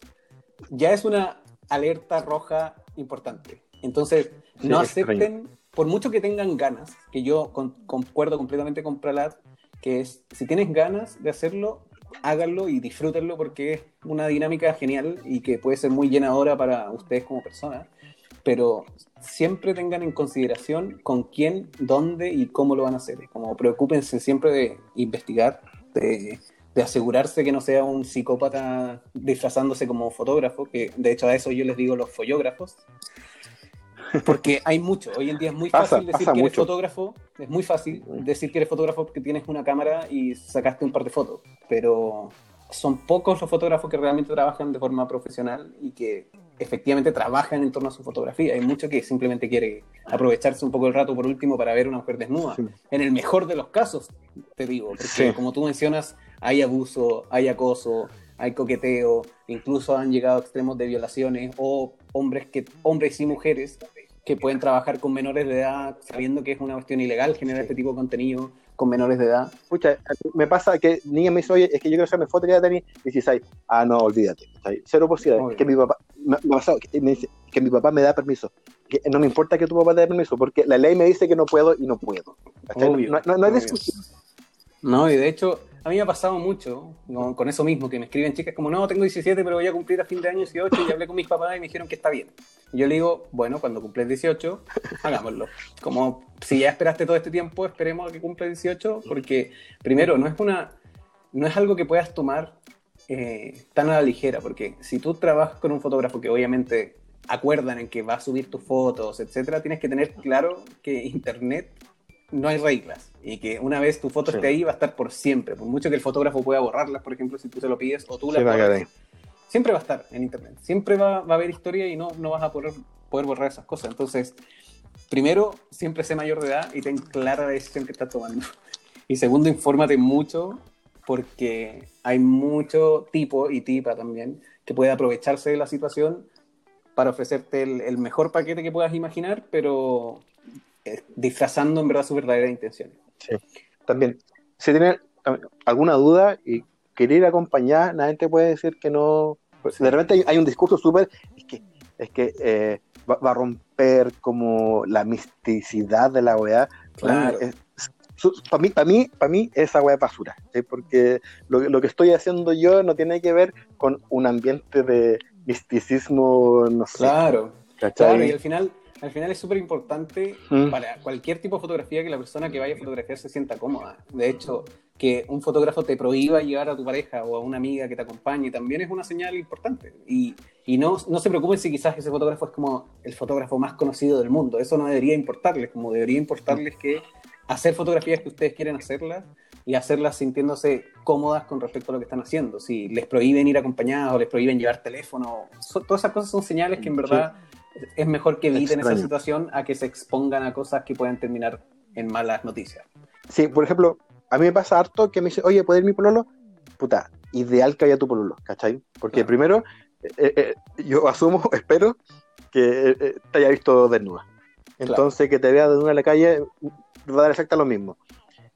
ya es una alerta roja importante. Entonces, no acepten, por mucho que tengan ganas, que yo concuerdo completamente con Pralat, que es, si tienes ganas de hacerlo, háganlo y disfrútenlo porque es una dinámica genial y que puede ser muy llenadora para ustedes como personas. pero siempre tengan en consideración con quién, dónde y cómo lo van a hacer. Como preocúpense siempre de investigar, de, asegurarse que no sea un psicópata disfrazándose como fotógrafo, que de hecho a eso yo les digo los follógrafos. Porque hay mucho. Hoy en día es muy fácil decir que eres fotógrafo. Es muy fácil decir que eres fotógrafo porque tienes una cámara y sacaste un par de fotos. Pero son pocos los fotógrafos que realmente trabajan de forma profesional y que efectivamente trabajan en torno a su fotografía. Hay mucho que simplemente quiere aprovecharse un poco el rato por último para ver una mujer desnuda. En el mejor de los casos, te digo, porque como tú mencionas, hay abuso, hay acoso, hay coqueteo, incluso han llegado a extremos de violaciones o hombres que hombres y mujeres que pueden trabajar con menores de edad sabiendo que es una cuestión ilegal generar este tipo de contenido con menores de edad. Pucha, me pasa que niña me dice, oye, es que yo quiero hacerme foto de tenis, y dices, ah, no, olvídate, cero posibilidad. Es que mi papá, me, que me dice que mi papá me da permiso. Que no me importa que tu papá te dé permiso, porque la ley me dice que no puedo y no puedo. no, no, hay discusión. No, y de hecho, a mí me ha pasado mucho con, eso mismo, que me escriben chicas como, no, tengo 17, pero voy a cumplir a fin de año 18 y hablé con mis papás y me dijeron que está bien. Yo le digo, bueno, cuando cumples 18, hagámoslo. Como si ya esperaste todo este tiempo, esperemos a que cumpla 18, porque primero, no es una, no es algo que puedas tomar eh, tan a la ligera, porque si tú trabajas con un fotógrafo que obviamente acuerdan en que va a subir tus fotos, etcétera, tienes que tener claro que Internet no hay reglas y que una vez tu foto esté ahí va a estar por siempre, por mucho que el fotógrafo pueda borrarlas, por ejemplo, si tú se lo pides o tú la borras, siempre va a estar en internet, siempre va, a haber historia y no, no vas a poder, poder borrar esas cosas. Entonces, primero, siempre sé mayor de edad y ten clara la decisión que estás tomando. Y segundo, infórmate mucho porque hay mucho tipo y tipa también que puede aprovecharse de la situación para ofrecerte el mejor paquete que puedas imaginar, pero eh, disfrazando en verdad su verdadera intención. Sí, también, si tiene alguna duda y querer ir acompañar, nadie te puede decir que no. Pues, de repente hay, un discurso súper. Es que, es que eh, va, a romper como la misticidad de la OEA. Claro. para mí, para mí, para mí, esa weá es basura, porque lo, lo, que estoy haciendo yo no tiene que ver con un ambiente de misticismo, no sé. Claro, claro, y al final al final es súper importante mm. para cualquier tipo de fotografía que la persona que vaya a fotografiar se sienta cómoda. De hecho, que un fotógrafo te prohíba llevar a tu pareja o a una amiga que te acompañe también es una señal importante. Y, y no, no se preocupen si quizás ese fotógrafo es como el fotógrafo más conocido del mundo. Eso no debería importarles, como debería importarles que hacer fotografías que ustedes quieren hacerlas y hacerlas sintiéndose cómodas con respecto a lo que están haciendo. Si les prohíben ir acompañados o les prohíben llevar teléfono, todas esas cosas son señales que en verdad es mejor que eviten esa situación a que se expongan a cosas que puedan terminar en malas noticias. Sí, por ejemplo, a mí me pasa harto que me dice, oye, ¿puede ir mi pololo? Puta, ideal que haya tu pololo, ¿cachai? Porque primero, eh, eh, yo asumo, espero, que eh, te haya visto desnuda. Entonces, que te vea desnuda en la calle va a dar exacto lo mismo.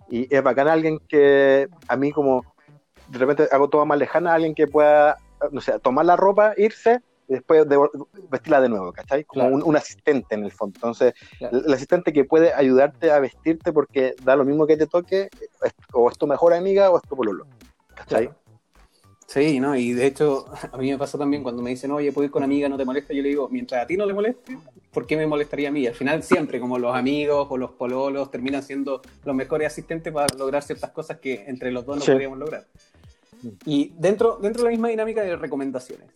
Y es bacán alguien que a mí como de repente hago todo más lejana, alguien que pueda, no sé, tomar la ropa, irse y después de, vestirla de nuevo, ¿cachai? Como un, asistente en el fondo. Entonces, el, asistente que puede ayudarte a vestirte porque da lo mismo que te toque, o es tu mejor amiga o es tu pololo, ¿cachai? Sí, ¿no? Y de hecho, a mí me pasa también cuando me dicen, oye, ¿puedo ir con amiga? ¿No te molesta? Yo le digo, mientras a ti no le moleste, ¿por qué me molestaría a mí? Al final siempre, como los amigos o los pololos terminan siendo los mejores asistentes para lograr ciertas cosas que entre los dos no podríamos lograr. Mm. Y dentro, dentro de la misma dinámica de recomendaciones,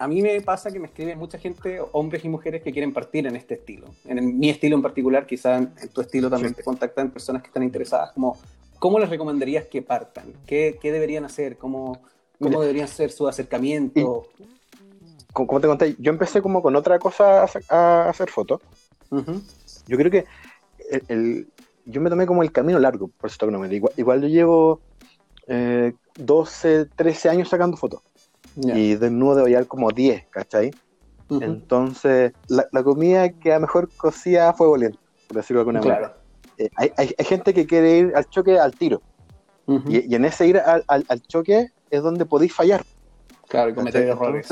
a mí me pasa que me escriben mucha gente, hombres y mujeres que quieren partir en este estilo. En mi estilo en particular, quizá en, tu estilo también te contactan personas que están interesadas. Como, ¿Cómo les recomendarías que partan? ¿Qué, qué deberían hacer? ¿Cómo, cómo deberían ser su acercamiento? como te conté, yo empecé como con otra cosa a, hacer fotos. Yo creo que el, yo me tomé como el camino largo por esto que no me igual, igual yo llevo 12, eh, 13 años sacando fotos. Y desnudo llevar como 10, ¿cachai? Entonces, la, comida que a mejor cocía fue fuego por decirlo de alguna manera. Eh, hay, hay, gente que quiere ir al choque al tiro. y, en ese ir al, al, choque es donde podéis fallar. Claro, y cometer errores.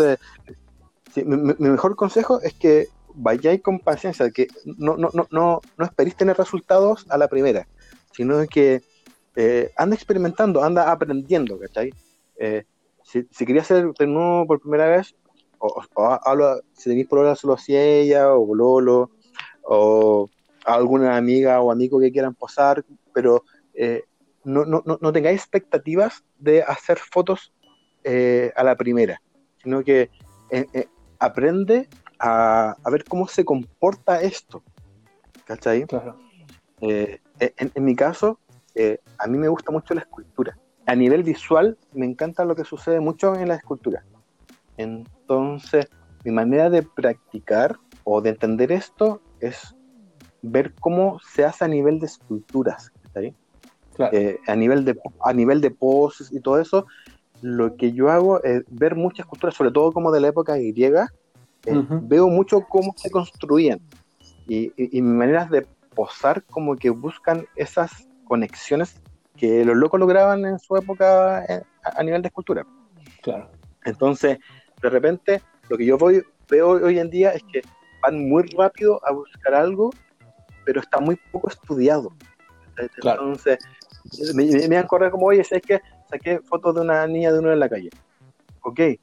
mi, mejor consejo es que vayáis con paciencia, que no, no, no, no, no esperéis tener resultados a la primera, sino que eh, anda experimentando, anda aprendiendo, ¿cachai? Eh, si, si querías hacer de nuevo por primera vez, o, hablo, si tenéis por solo si ella, o Lolo, o alguna amiga o amigo que quieran posar, pero eh, no, no, no, tengáis expectativas de hacer fotos eh, a la primera, sino que eh, aprende a, a, ver cómo se comporta esto. ¿Cachai? Claro. en, en, mi caso, a mí me gusta mucho la escultura. A nivel visual, me encanta lo que sucede mucho en la escultura. Entonces, mi manera de practicar o de entender esto es ver cómo se hace a nivel de esculturas, eh, a, nivel de, a nivel de poses y todo eso, lo que yo hago es ver muchas esculturas, sobre todo como de la época griega, eh, veo mucho cómo se construían y, y, mis maneras de posar como que buscan esas conexiones que los locos lograban en su época eh, a, nivel de escultura. Claro. Entonces, de repente, lo que yo voy, veo hoy en día es que van muy rápido a buscar algo, pero está muy poco estudiado. Entonces, me, me, me correr como, oye, es que saqué fotos de una niña de uno en la calle. Ok, e,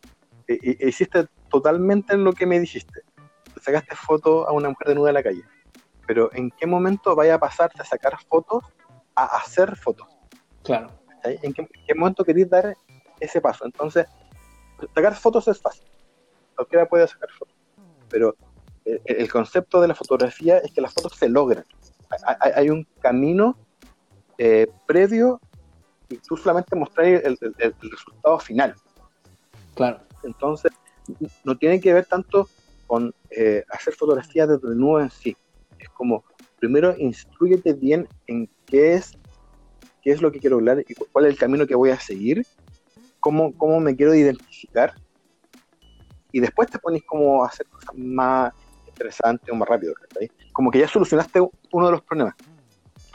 e, hiciste totalmente lo que me dijiste. Sacaste fotos a una mujer de nuda en la calle. Pero ¿en qué momento vaya a pasarte a sacar fotos a hacer fotos? Claro. ¿En qué, en qué momento queréis dar ese paso? Entonces, sacar fotos es fácil. Cualquiera puede sacar fotos. Pero eh, el concepto de la fotografía es que las fotos se logran. Hay, un camino eh, previo y tú solamente mostras el, resultado final. Claro. Entonces, no tiene que ver tanto con eh, hacer fotografía desde el nuevo en sí. Es como, primero, instruyete bien en qué es, qué es lo que quiero hablar y cuál es el camino que voy a seguir cómo, me quiero identificar. Y después te pones como a hacer cosas más interesantes o más rápido. Como que ya solucionaste uno de los problemas.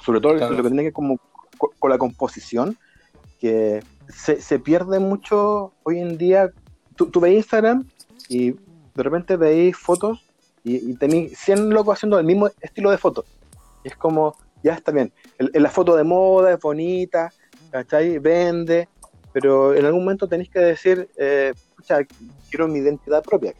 Sobre todo lo que tiene que como con la composición, que se, pierde mucho hoy en día. Tú, tú ves Instagram y de repente veis fotos y, y tenéis 100 locos haciendo el mismo estilo de foto. Es como, ya está bien. la foto de moda es bonita, ¿cachai? Vende, pero en algún momento tenéis que decir, eh, quiero mi identidad propia.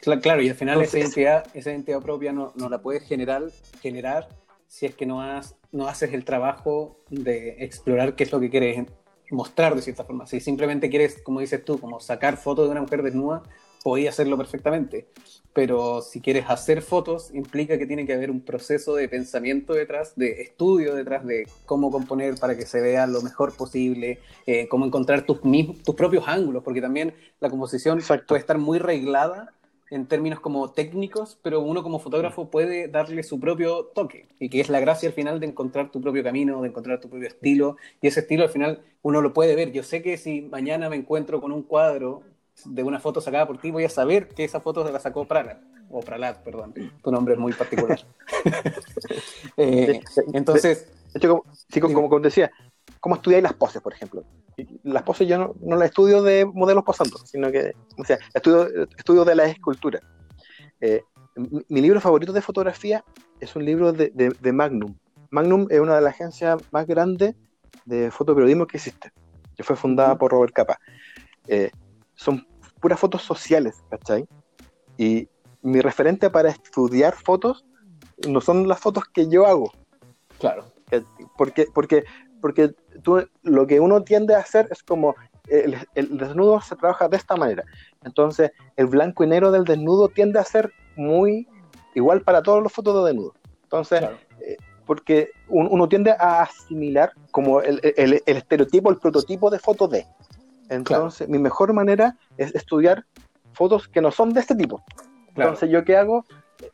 Claro, y al final esa, identidad, esa identidad propia no, no, la puedes generar, generar si es que no, has, no haces el trabajo de explorar qué es lo que quieres mostrar de cierta forma. Si simplemente quieres, como dices tú, como sacar fotos de una mujer desnuda, podía hacerlo perfectamente. Pero si quieres hacer fotos, implica que tiene que haber un proceso de pensamiento detrás, de estudio detrás de cómo componer para que se vea lo mejor posible, eh, cómo encontrar tus, tus propios ángulos, porque también la composición puede estar muy reglada en términos como técnicos, pero uno como fotógrafo puede darle su propio toque, y que es la gracia al final de encontrar tu propio camino, de encontrar tu propio estilo, y ese estilo al final uno lo puede ver. Yo sé que si mañana me encuentro con un cuadro de una foto sacada por ti, voy a saber que esa foto la sacó Pralat, o Pralat, perdón, tu nombre es muy particular. Eh, entonces... como, sí, como, como, decía, ¿cómo estudiáis las poses, por ejemplo? Las poses yo no, no las estudio de modelos posando, sino que, o sea, estudio, estudio de la escultura. Eh, mi, libro favorito de fotografía es un libro de, de, Magnum. Magnum es una de las agencias más grandes de fotoperiodismo que existe, que fue fundada por Robert Capa. Eh, son puras fotos sociales, ¿cachai? Y mi referente para estudiar fotos no son las fotos que yo hago. Claro. Porque, porque, porque tú, lo que uno tiende a hacer es como el, desnudo se trabaja de esta manera. Entonces, el blanco y negro del desnudo tiende a ser muy igual para todos los fotos de desnudo. Entonces, eh, porque uno, tiende a asimilar como el, el, estereotipo, el prototipo de foto de. Entonces, mi mejor manera es estudiar fotos que no son de este tipo. Entonces, ¿yo qué hago?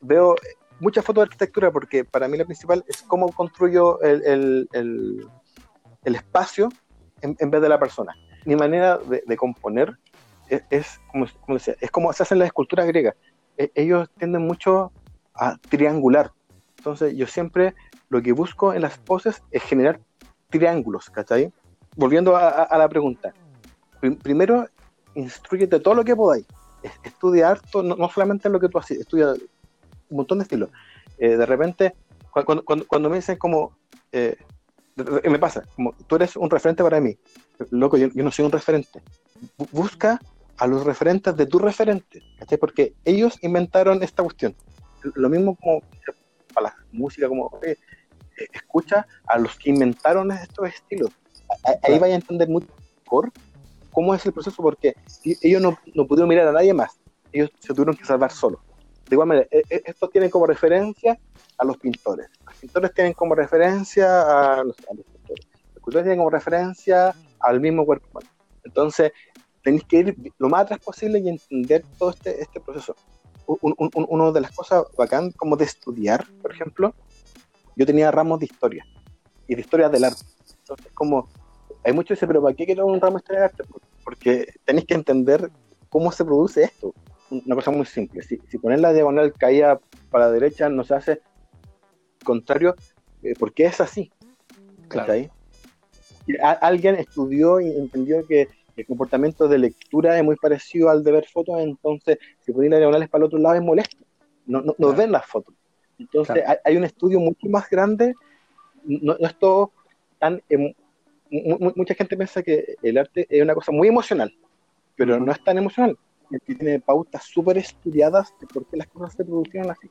Veo muchas fotos de arquitectura porque para mí la principal es cómo construyo el, espacio en, vez de la persona. Mi manera de, componer es, como, decía, es como se hacen las esculturas griegas. E, ellos tienden mucho a triangular. Entonces, yo siempre lo que busco en las poses es generar triángulos, ¿cachai? Volviendo a la pregunta, primero, instruyete todo lo que podáis. Estudia harto, no, solamente lo que tú haces, estudia un montón de estilos. Eh, de repente, cuando, cuando, me dicen como, eh, me pasa, como tú eres un referente para mí, loco, yo, no soy un referente. Busca a los referentes de tu referente, ¿cachai? Porque ellos inventaron esta cuestión. Lo mismo como para la música, como eh, escucha a los que inventaron estos estilos. Ahí vaya a entender mucho mejor cómo es el proceso, porque ellos no, no pudieron mirar a nadie más, ellos se tuvieron que salvar solos. De igual manera, e, e, esto tiene como referencia a los pintores. Los pintores tienen como referencia a los, a los pintores. Los escultores tienen como referencia al mismo cuerpo humano. Entonces, tenéis que ir lo más atrás posible y entender todo este, este proceso. una de las cosas bacán como de estudiar, por ejemplo, yo tenía ramos de historia y de historia del arte. Entonces, como hay muchos que dicen, pero ¿para qué quiero un ramo de historia del arte? Porque tenéis que entender cómo se produce esto. Una cosa muy simple. Si, si poner la diagonal caída para la derecha no se hace contrario, eh, porque es así. Claro. Alguien estudió y entendió que el comportamiento de lectura es muy parecido al de ver fotos, entonces si ponen las diagonales para el otro lado es molesto, no, no, ven las fotos. Entonces hay, un estudio mucho más grande, no, es todo tan... Em, mucha gente piensa que el arte es una cosa muy emocional, pero no es tan emocional, tiene pautas súper estudiadas de por qué las cosas se producieron así.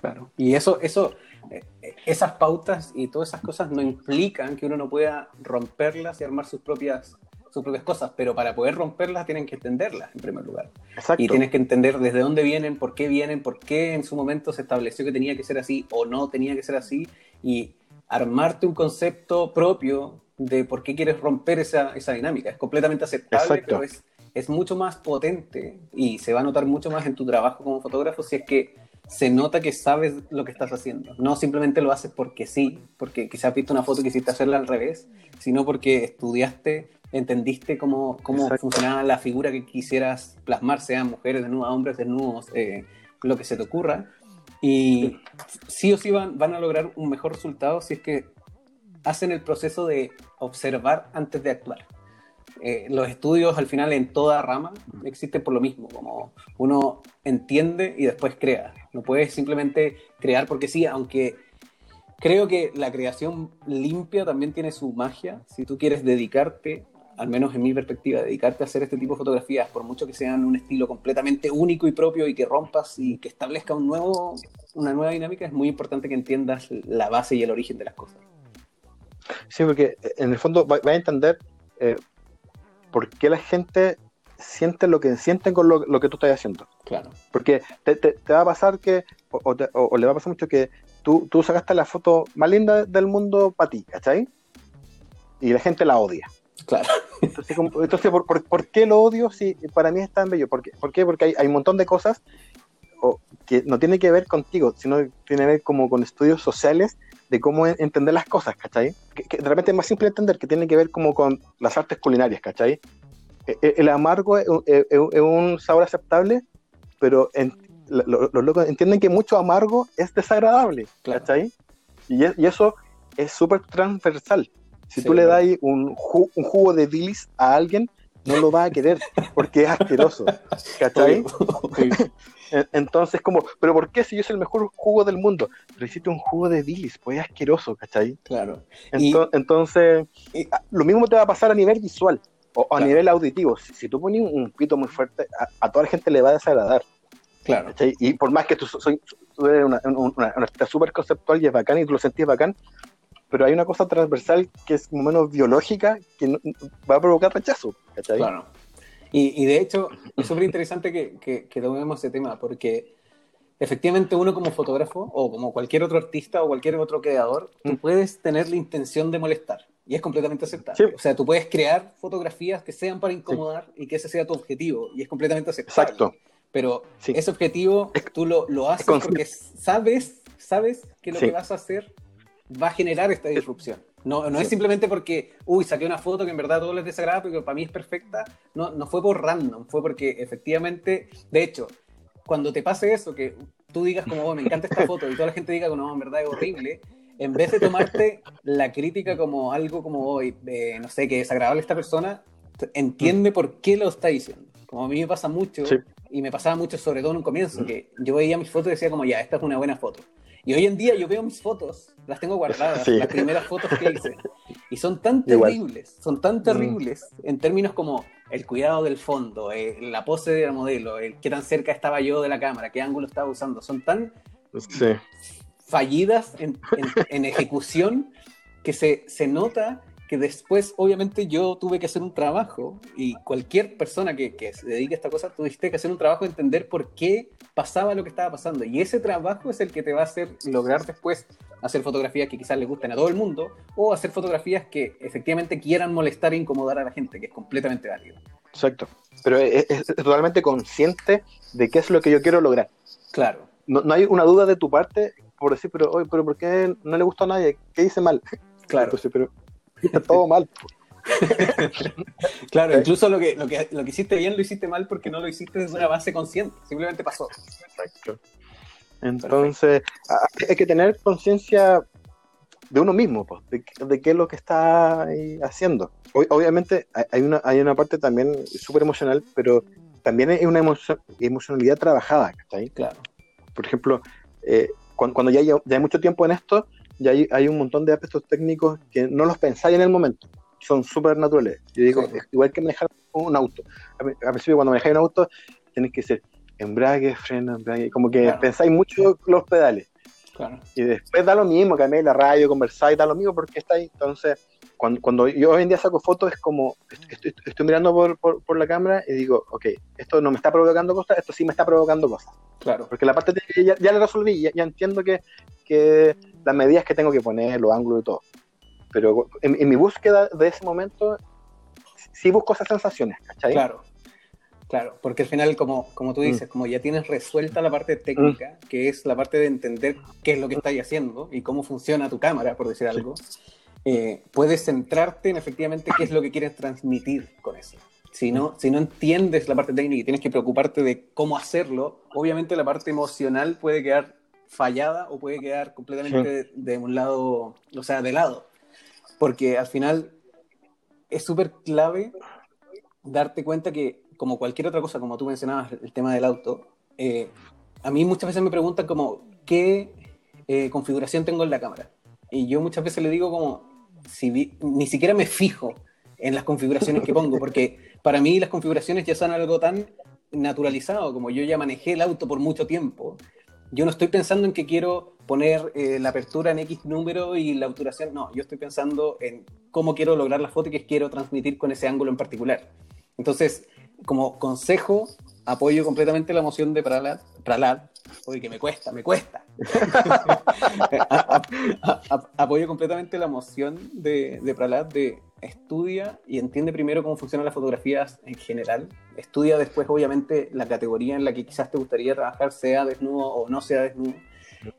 Claro, y eso, eso, eh, esas pautas y todas esas cosas no implican que uno no pueda romperlas y armar sus propias sus propias cosas, pero para poder romperlas tienen que entenderlas en primer lugar. Y tienes que entender desde dónde vienen, por qué vienen, por qué en su momento se estableció que tenía que ser así o no tenía que ser así, y armarte un concepto propio de por qué quieres romper esa, esa dinámica. Es completamente aceptable, pero es, es mucho más potente y se va a notar mucho más en tu trabajo como fotógrafo si es que se nota que sabes lo que estás haciendo. No simplemente lo haces porque sí, porque quizás visto una foto y quisiste hacerla al revés, sino porque estudiaste entendiste cómo, cómo funcionaba la figura que quisieras plasmar, sean mujeres desnudas, hombres desnudos, eh, lo que se te ocurra. Y sí o sí van, van a lograr un mejor resultado si es que hacen el proceso de observar antes de actuar. Eh, los estudios al final en toda rama existen por lo mismo, como uno entiende y después crea. No puedes simplemente crear porque sí, aunque creo que la creación limpia también tiene su magia. Si tú quieres dedicarte al menos en mi perspectiva, dedicarte a hacer este tipo de fotografías, por mucho que sean un estilo completamente único y propio y que rompas y que establezca un nuevo, una nueva dinámica, es muy importante que entiendas la base y el origen de las cosas. Sí, porque eh, en el fondo va, a entender eh, por qué la gente siente lo que sienten con lo, que tú estás haciendo. Claro. Porque te, va a pasar que, o, le va a pasar mucho que tú, tú sacaste la foto más linda del mundo para ti, ¿cachai? Y la gente la odia. Claro. Entonces, entonces ¿por, qué lo odio si para mí es tan bello? ¿Por qué? Porque hay, hay un montón de cosas que no tiene que ver contigo, sino tiene que ver como con estudios sociales de cómo entender las cosas, ¿cachai? Que, de repente es más simple entender, que tiene que ver como con las artes culinarias, ¿cachai? E, e, el, amargo es, un sabor aceptable, pero los locos entienden que mucho amargo es desagradable, ¿cachai? Y, y, eso es súper transversal. Si tú le das un, un, jugo de bilis a alguien, no lo va a querer porque es asqueroso. ¿Cachai? Entonces, como, ¿pero por qué si yo soy el mejor jugo del mundo? Pero hiciste un jugo de bilis, pues es asqueroso, ¿cachai? Claro. entonces, ah, lo mismo te va a pasar a nivel visual o, a nivel auditivo. Si, tú pones un pito muy fuerte, a, toda la gente le va a desagradar. Claro. ¿cachai? Y por más que tú, soy, eres una, una, una, súper conceptual y es bacán y tú lo sentís bacán, pero hay una cosa transversal que es como menos biológica que va a provocar rechazo. Claro. Y, y, de hecho, es súper interesante que, que, que, tomemos ese tema, porque efectivamente uno como fotógrafo o como cualquier otro artista o cualquier otro creador, tú mm. puedes tener la intención de molestar y es completamente aceptable. O sea, tú puedes crear fotografías que sean para incomodar y que ese sea tu objetivo y es completamente aceptable. Exacto. Pero ese objetivo tú lo, lo haces porque sabes, sabes que lo que vas a hacer va a generar esta disrupción. No, no es simplemente porque, uy, saqué una foto que en verdad todo les desagrada, porque para mí es perfecta. No, no fue por random, fue porque efectivamente, de hecho, cuando te pase eso, que tú digas como, oh, me encanta esta foto, y toda la gente diga como, no, en verdad es horrible, en vez de tomarte la crítica como algo como, hoy, no sé, que desagradable esta persona, entiende por qué lo está diciendo. Como a mí me pasa mucho, y me pasaba mucho sobre todo en un comienzo, que yo veía mis fotos y decía como, ya, esta es una buena foto. Y hoy en día yo veo mis fotos, las tengo guardadas, las primeras fotos que hice, y son tan terribles, son tan terribles en términos como el cuidado del fondo, eh, la pose de la modelo, el qué tan cerca estaba yo de la cámara, qué ángulo estaba usando, son tan fallidas en, en, ejecución que se, se nota que después, obviamente, yo tuve que hacer un trabajo y cualquier persona que, que, se dedique a esta cosa, tuviste que hacer un trabajo de entender por qué pasaba lo que estaba pasando. Y ese trabajo es el que te va a hacer lograr después hacer fotografías que quizás le gusten a todo el mundo o hacer fotografías que efectivamente quieran molestar e incomodar a la gente, que es completamente válido. Exacto. Pero es, totalmente consciente de qué es lo que yo quiero lograr. Claro. No, no hay una duda de tu parte por decir, pero, oye, pero ¿por qué no le gustó a nadie? ¿Qué hice mal? Claro. pero, está todo mal. claro, incluso lo que, lo, que, lo que hiciste bien lo hiciste mal porque no lo hiciste desde una base consciente, simplemente pasó. Exacto. Entonces, hay que tener conciencia de uno mismo, pues, de, qué es lo que está haciendo. Obviamente hay una, hay una parte también súper emocional, pero también hay una emocionalidad trabajada, ¿cachai? Claro. Por ejemplo, eh, cuando, ya, ya, hay mucho tiempo en esto, ya hay, un montón de aspectos técnicos que no los pensáis en el momento. Son súper naturales. Yo digo, igual que manejar un auto. A principio, cuando manejáis un auto, tienes que ser embrague, freno, embrague. Como que pensáis mucho los pedales. Y después da lo mismo, cambiáis la radio, conversáis, da lo mismo porque está ahí. Entonces, cuando, cuando, yo hoy en día saco fotos, es como, estoy, estoy mirando por, por, la cámara y digo, ok, esto no me está provocando cosas, esto sí me está provocando cosas. Claro. Porque la parte de, ya, ya la resolví, ya, ya entiendo que, que las medidas que tengo que poner, los ángulos y todo. Pero en, mi búsqueda de ese momento, sí busco esas sensaciones, ¿cachai? Claro, claro, porque al final, como, como tú dices, mm. como ya tienes resuelta la parte técnica, mm. que es la parte de entender qué es lo que estás haciendo y cómo funciona tu cámara, por decir algo, eh, puedes centrarte en efectivamente qué es lo que quieres transmitir con eso. Si no, si no entiendes la parte técnica y tienes que preocuparte de cómo hacerlo, obviamente la parte emocional puede quedar fallada o puede quedar completamente de, un lado, o sea, de lado. Porque al final es súper clave darte cuenta que, como cualquier otra cosa, como tú mencionabas, el tema del auto, eh, a mí muchas veces me preguntan como, ¿qué eh, configuración tengo en la cámara? Y yo muchas veces le digo como, si ni siquiera me fijo en las configuraciones que pongo, porque para mí las configuraciones ya son algo tan naturalizado, como yo ya manejé el auto por mucho tiempo, yo no estoy pensando en que quiero poner eh, la apertura en X número y la obturación, no, yo estoy pensando en cómo quiero lograr la foto que quiero transmitir con ese ángulo en particular. Entonces, como consejo, apoyo completamente la moción de Pralat, Pralat oye, que me cuesta, me cuesta. apoyo completamente la moción de, de Pralat de estudia y entiende primero cómo funcionan las fotografías en general. Estudia después, obviamente, la categoría en la que quizás te gustaría trabajar, sea desnudo o no sea desnudo.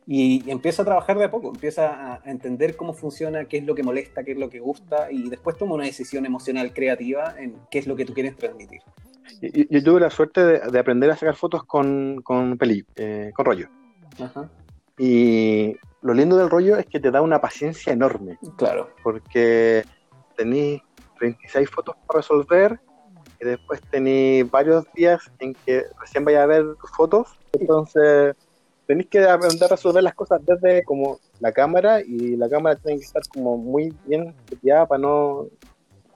Y, empieza a trabajar de a poco, empieza a, entender cómo funciona, qué es lo que molesta, qué es lo que gusta, y después toma una decisión emocional creativa en qué es lo que tú quieres transmitir. Yo, tuve la suerte de, aprender a sacar fotos con, con, peli, eh, con rollo. Y lo lindo del rollo es que te da una paciencia enorme. Claro. Porque tenéis 36 fotos para resolver y después tenéis varios días en que recién vaya a ver fotos. Entonces tenéis que aprender a resolver las cosas desde como la cámara y la cámara tiene que estar como muy bien seteada para no,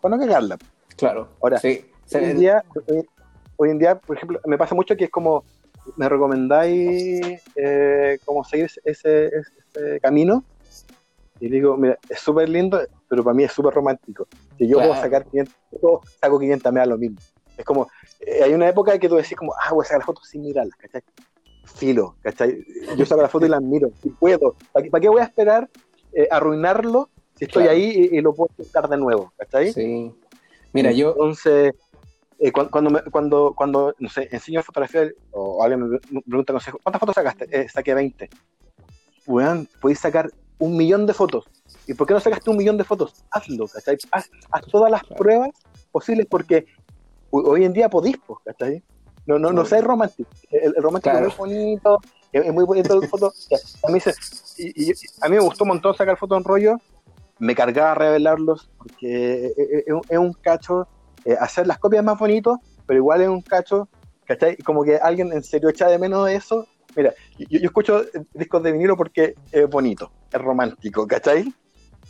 para no cagarla. Claro. Ahora, sí. Hoy, en día, hoy en día, por ejemplo, me pasa mucho que es como, me recomendáis eh, como seguir ese, ese camino y digo, mira, es súper lindo, pero para mí es súper romántico. Si yo puedo sacar 500 fotos, saco 500, me da lo mismo. Es como, eh, hay una época en que tú decís como, ah, voy a sacar las fotos sin mirarlas, ¿cachai? Filo, ¿cachai? Yo saco las fotos y las miro, si puedo. ¿Para qué, voy a esperar eh, arruinarlo si estoy ahí y, lo puedo intentar de nuevo, ¿cachai? Sí. Mira, yo... Entonces, eh, cuando, cuando, cuando, no sé, enseño fotografía o alguien me pregunta consejo, ¿cuántas fotos sacaste? saqué 20. Weón, podéis sacar un millón de fotos. ¿Y por qué no sacaste un millón de fotos? Hazlo, ¿cachai? Haz, todas las pruebas posibles porque hoy en día podís, ¿cachai? No, no, no seas romántico. El, romántico es muy bonito, es, muy bonito la foto. A mí, y, a mí me gustó un montón sacar fotos en rollo, me cargaba a revelarlos porque es, un cacho eh, hacer las copias más bonitos, pero igual es un cacho, ¿cachai? Como que alguien en serio echa de menos de eso Mira, yo, escucho discos de vinilo porque es bonito, es romántico, ¿cachai?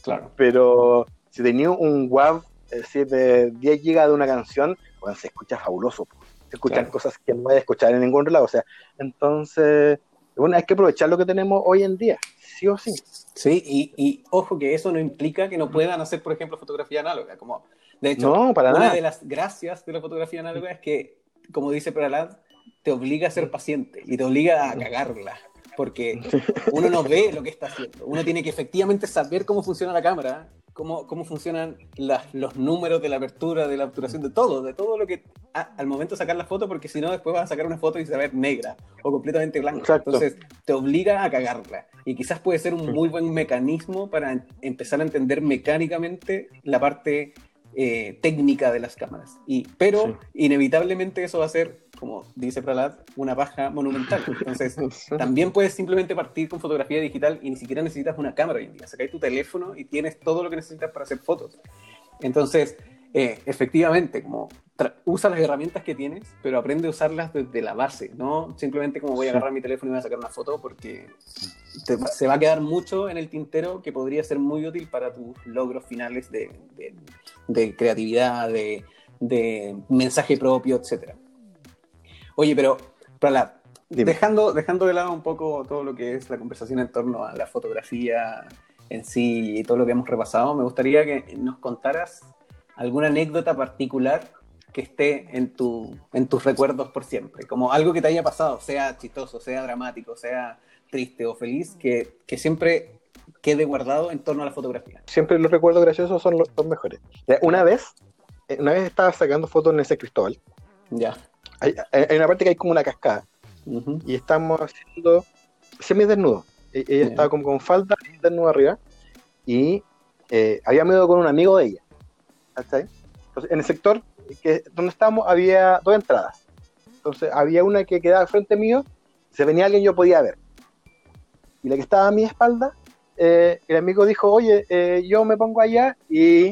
Claro. Pero si tenía un WAV de 10 GB de una canción, bueno, se escucha fabuloso. Se escuchan cosas que no voy a escuchar en ningún lado. O sea, entonces, bueno, hay que aprovechar lo que tenemos hoy en día, sí o sí. Sí, y, y ojo que eso no implica que no puedan hacer, por ejemplo, fotografía análoga. Como, de hecho, una de las gracias de la fotografía análoga es que, como dice Pralad, te obliga a ser paciente y te obliga a cagarla porque uno no ve lo que está haciendo. Uno tiene que efectivamente saber cómo funciona la cámara, cómo, cómo funcionan los números de la apertura, de la obturación, de todo, de todo lo que al momento de sacar la foto, porque si no, después vas a sacar una foto y se va a ver negra o completamente blanca. Entonces, te obliga a cagarla. Y quizás puede ser un muy buen mecanismo para empezar a entender mecánicamente la parte eh, técnica de las cámaras. Y, pero inevitablemente eso va a ser como dice Pralat, una paja monumental. Entonces, también puedes simplemente partir con fotografía digital y ni siquiera necesitas una cámara hoy en día. Sacáis tu teléfono y tienes todo lo que necesitas para hacer fotos. Entonces, eh, efectivamente, como usa las herramientas que tienes, pero aprende a usarlas desde la base, no simplemente como voy a agarrar mi teléfono y voy a sacar una foto, porque se va a quedar mucho en el tintero que podría ser muy útil para tus logros finales de, de creatividad, de, mensaje propio, etcétera. Oye, pero, dejando, dejando de lado un poco todo lo que es la conversación en torno a la fotografía en sí y todo lo que hemos repasado, me gustaría que nos contaras alguna anécdota particular que esté en, tu, en tus recuerdos por siempre, como algo que te haya pasado, sea chistoso, sea dramático, sea triste o feliz, que, que siempre quede guardado en torno a la fotografía. Siempre los recuerdos graciosos son los, los mejores. Una vez, eh, una vez estaba sacando fotos en ese Cristóbal. Ya. Hay, una parte que hay como una cascada. Y estamos haciendo semi desnudo. E, ella estaba como con falda desnudo arriba. Y eh, había ido con un amigo de ella. Entonces, en el sector donde estábamos había dos entradas. Entonces, había una que quedaba al frente mío. Si venía alguien, yo podía ver. Y la que estaba a mi espalda, eh, el amigo dijo: Oye, eh, yo me pongo allá y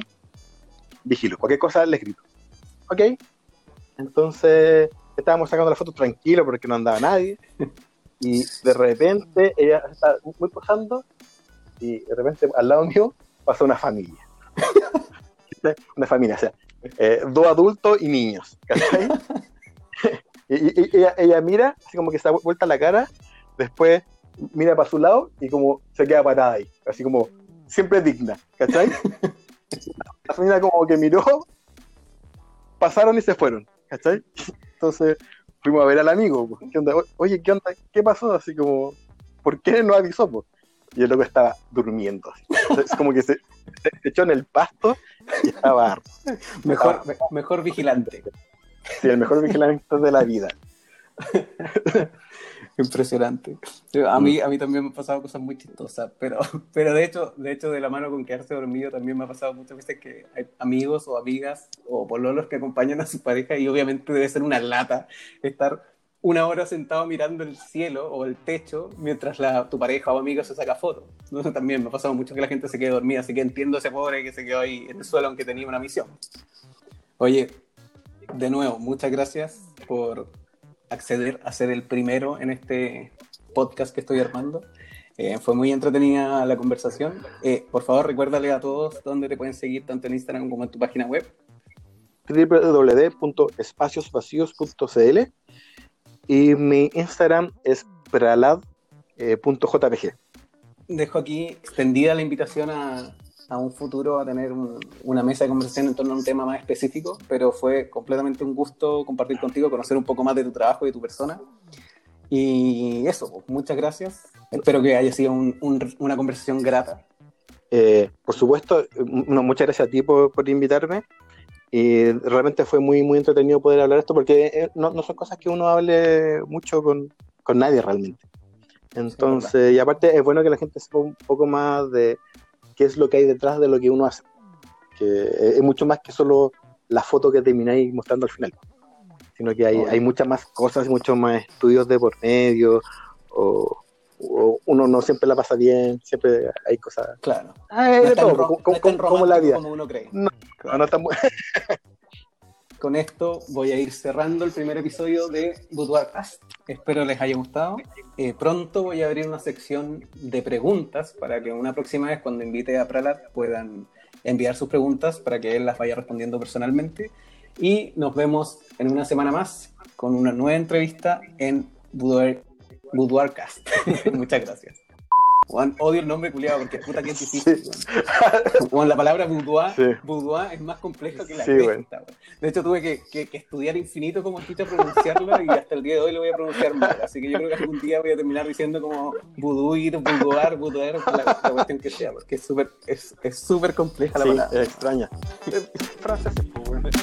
vigilo. Cualquier cosa le grito. ¿Ok? Entonces estábamos sacando la foto tranquilo porque no andaba nadie. Y de repente ella está muy posando y de repente al lado mío pasa una familia. una familia, o sea, eh, dos adultos y niños. y, ella, mira, así como que se da vuelta la cara, después mira para su lado y como se queda parada ahí, así como siempre digna, ¿cachai? La familia como que miró, pasaron y se fueron. ¿cachai? Entonces fuimos a ver al amigo, ¿qué onda? Oye, ¿qué onda? ¿Qué pasó? Así como, ¿por qué no avisó? Y el loco estaba durmiendo. Es como que se, echó en el pasto y estaba. Mejor, mejor vigilante. Sí, el mejor vigilante de la vida. Impresionante. A mí, a mí también me han pasado cosas muy chistosas, pero, pero de, hecho, de hecho, de la mano con quedarse dormido, también me ha pasado muchas veces que hay amigos o amigas o pololos que acompañan a su pareja y obviamente debe ser una lata estar una hora sentado mirando el cielo o el techo mientras la, tu pareja o amigo se saca fotos. Entonces también me ha pasado mucho que la gente se quede dormida, así que entiendo a ese pobre que se quedó ahí en el suelo aunque tenía una misión. Oye, de nuevo, muchas gracias por acceder a ser el primero en este podcast que estoy armando. Eh, fue muy entretenida la conversación. Eh, por favor, recuérdale a todos dónde te pueden seguir, tanto en Instagram como en tu página web. www.espaciosvacíos.cl y mi Instagram es pralad.jpg. Dejo aquí extendida la invitación a, a un futuro a tener una mesa de conversación en torno a un tema más específico, pero fue completamente un gusto compartir contigo, conocer un poco más de tu trabajo y de tu persona. Y eso, pues, muchas gracias. Espero que haya sido una conversación grata. Eh, por supuesto, muchas gracias a ti por, invitarme. Y realmente fue muy, muy entretenido poder hablar esto porque eh, no, no son cosas que uno hable mucho con, con nadie realmente. Entonces, y aparte es bueno que la gente sepa un poco más de, qué es lo que hay detrás de lo que uno hace. Que es mucho más que solo la foto que termináis mostrando al final, sino que hay, hay muchas más cosas, muchos más estudios de por medio, o, uno no siempre la pasa bien, siempre hay cosas. Claro. como, la vida. Como uno cree. No, no, tan con esto voy a ir cerrando el primer episodio de Boudoir Cast. Espero les haya gustado. Eh, pronto voy a abrir una sección de preguntas para que una próxima vez cuando invite a Pralat puedan enviar sus preguntas para que él las vaya respondiendo personalmente. Y nos vemos en una semana más con una nueva entrevista en Boudoir, Boudoircast. Muchas gracias. Juan, odio el nombre culiado porque puta que es difícil. Juan, la palabra boudoir, Sí. boudoir es más compleja que la Sí, cresta. De hecho, tuve que, que- que estudiar infinito cómo escucha pronunciarlo y hasta el día de hoy lo voy a pronunciar mal. Así que yo creo que algún día voy a terminar diciendo como boudoir, boudoir, boudoir, la, la cuestión que sea, porque es súper es, es súper compleja la Sí, palabra. es extraña. Eh, Francés, pues.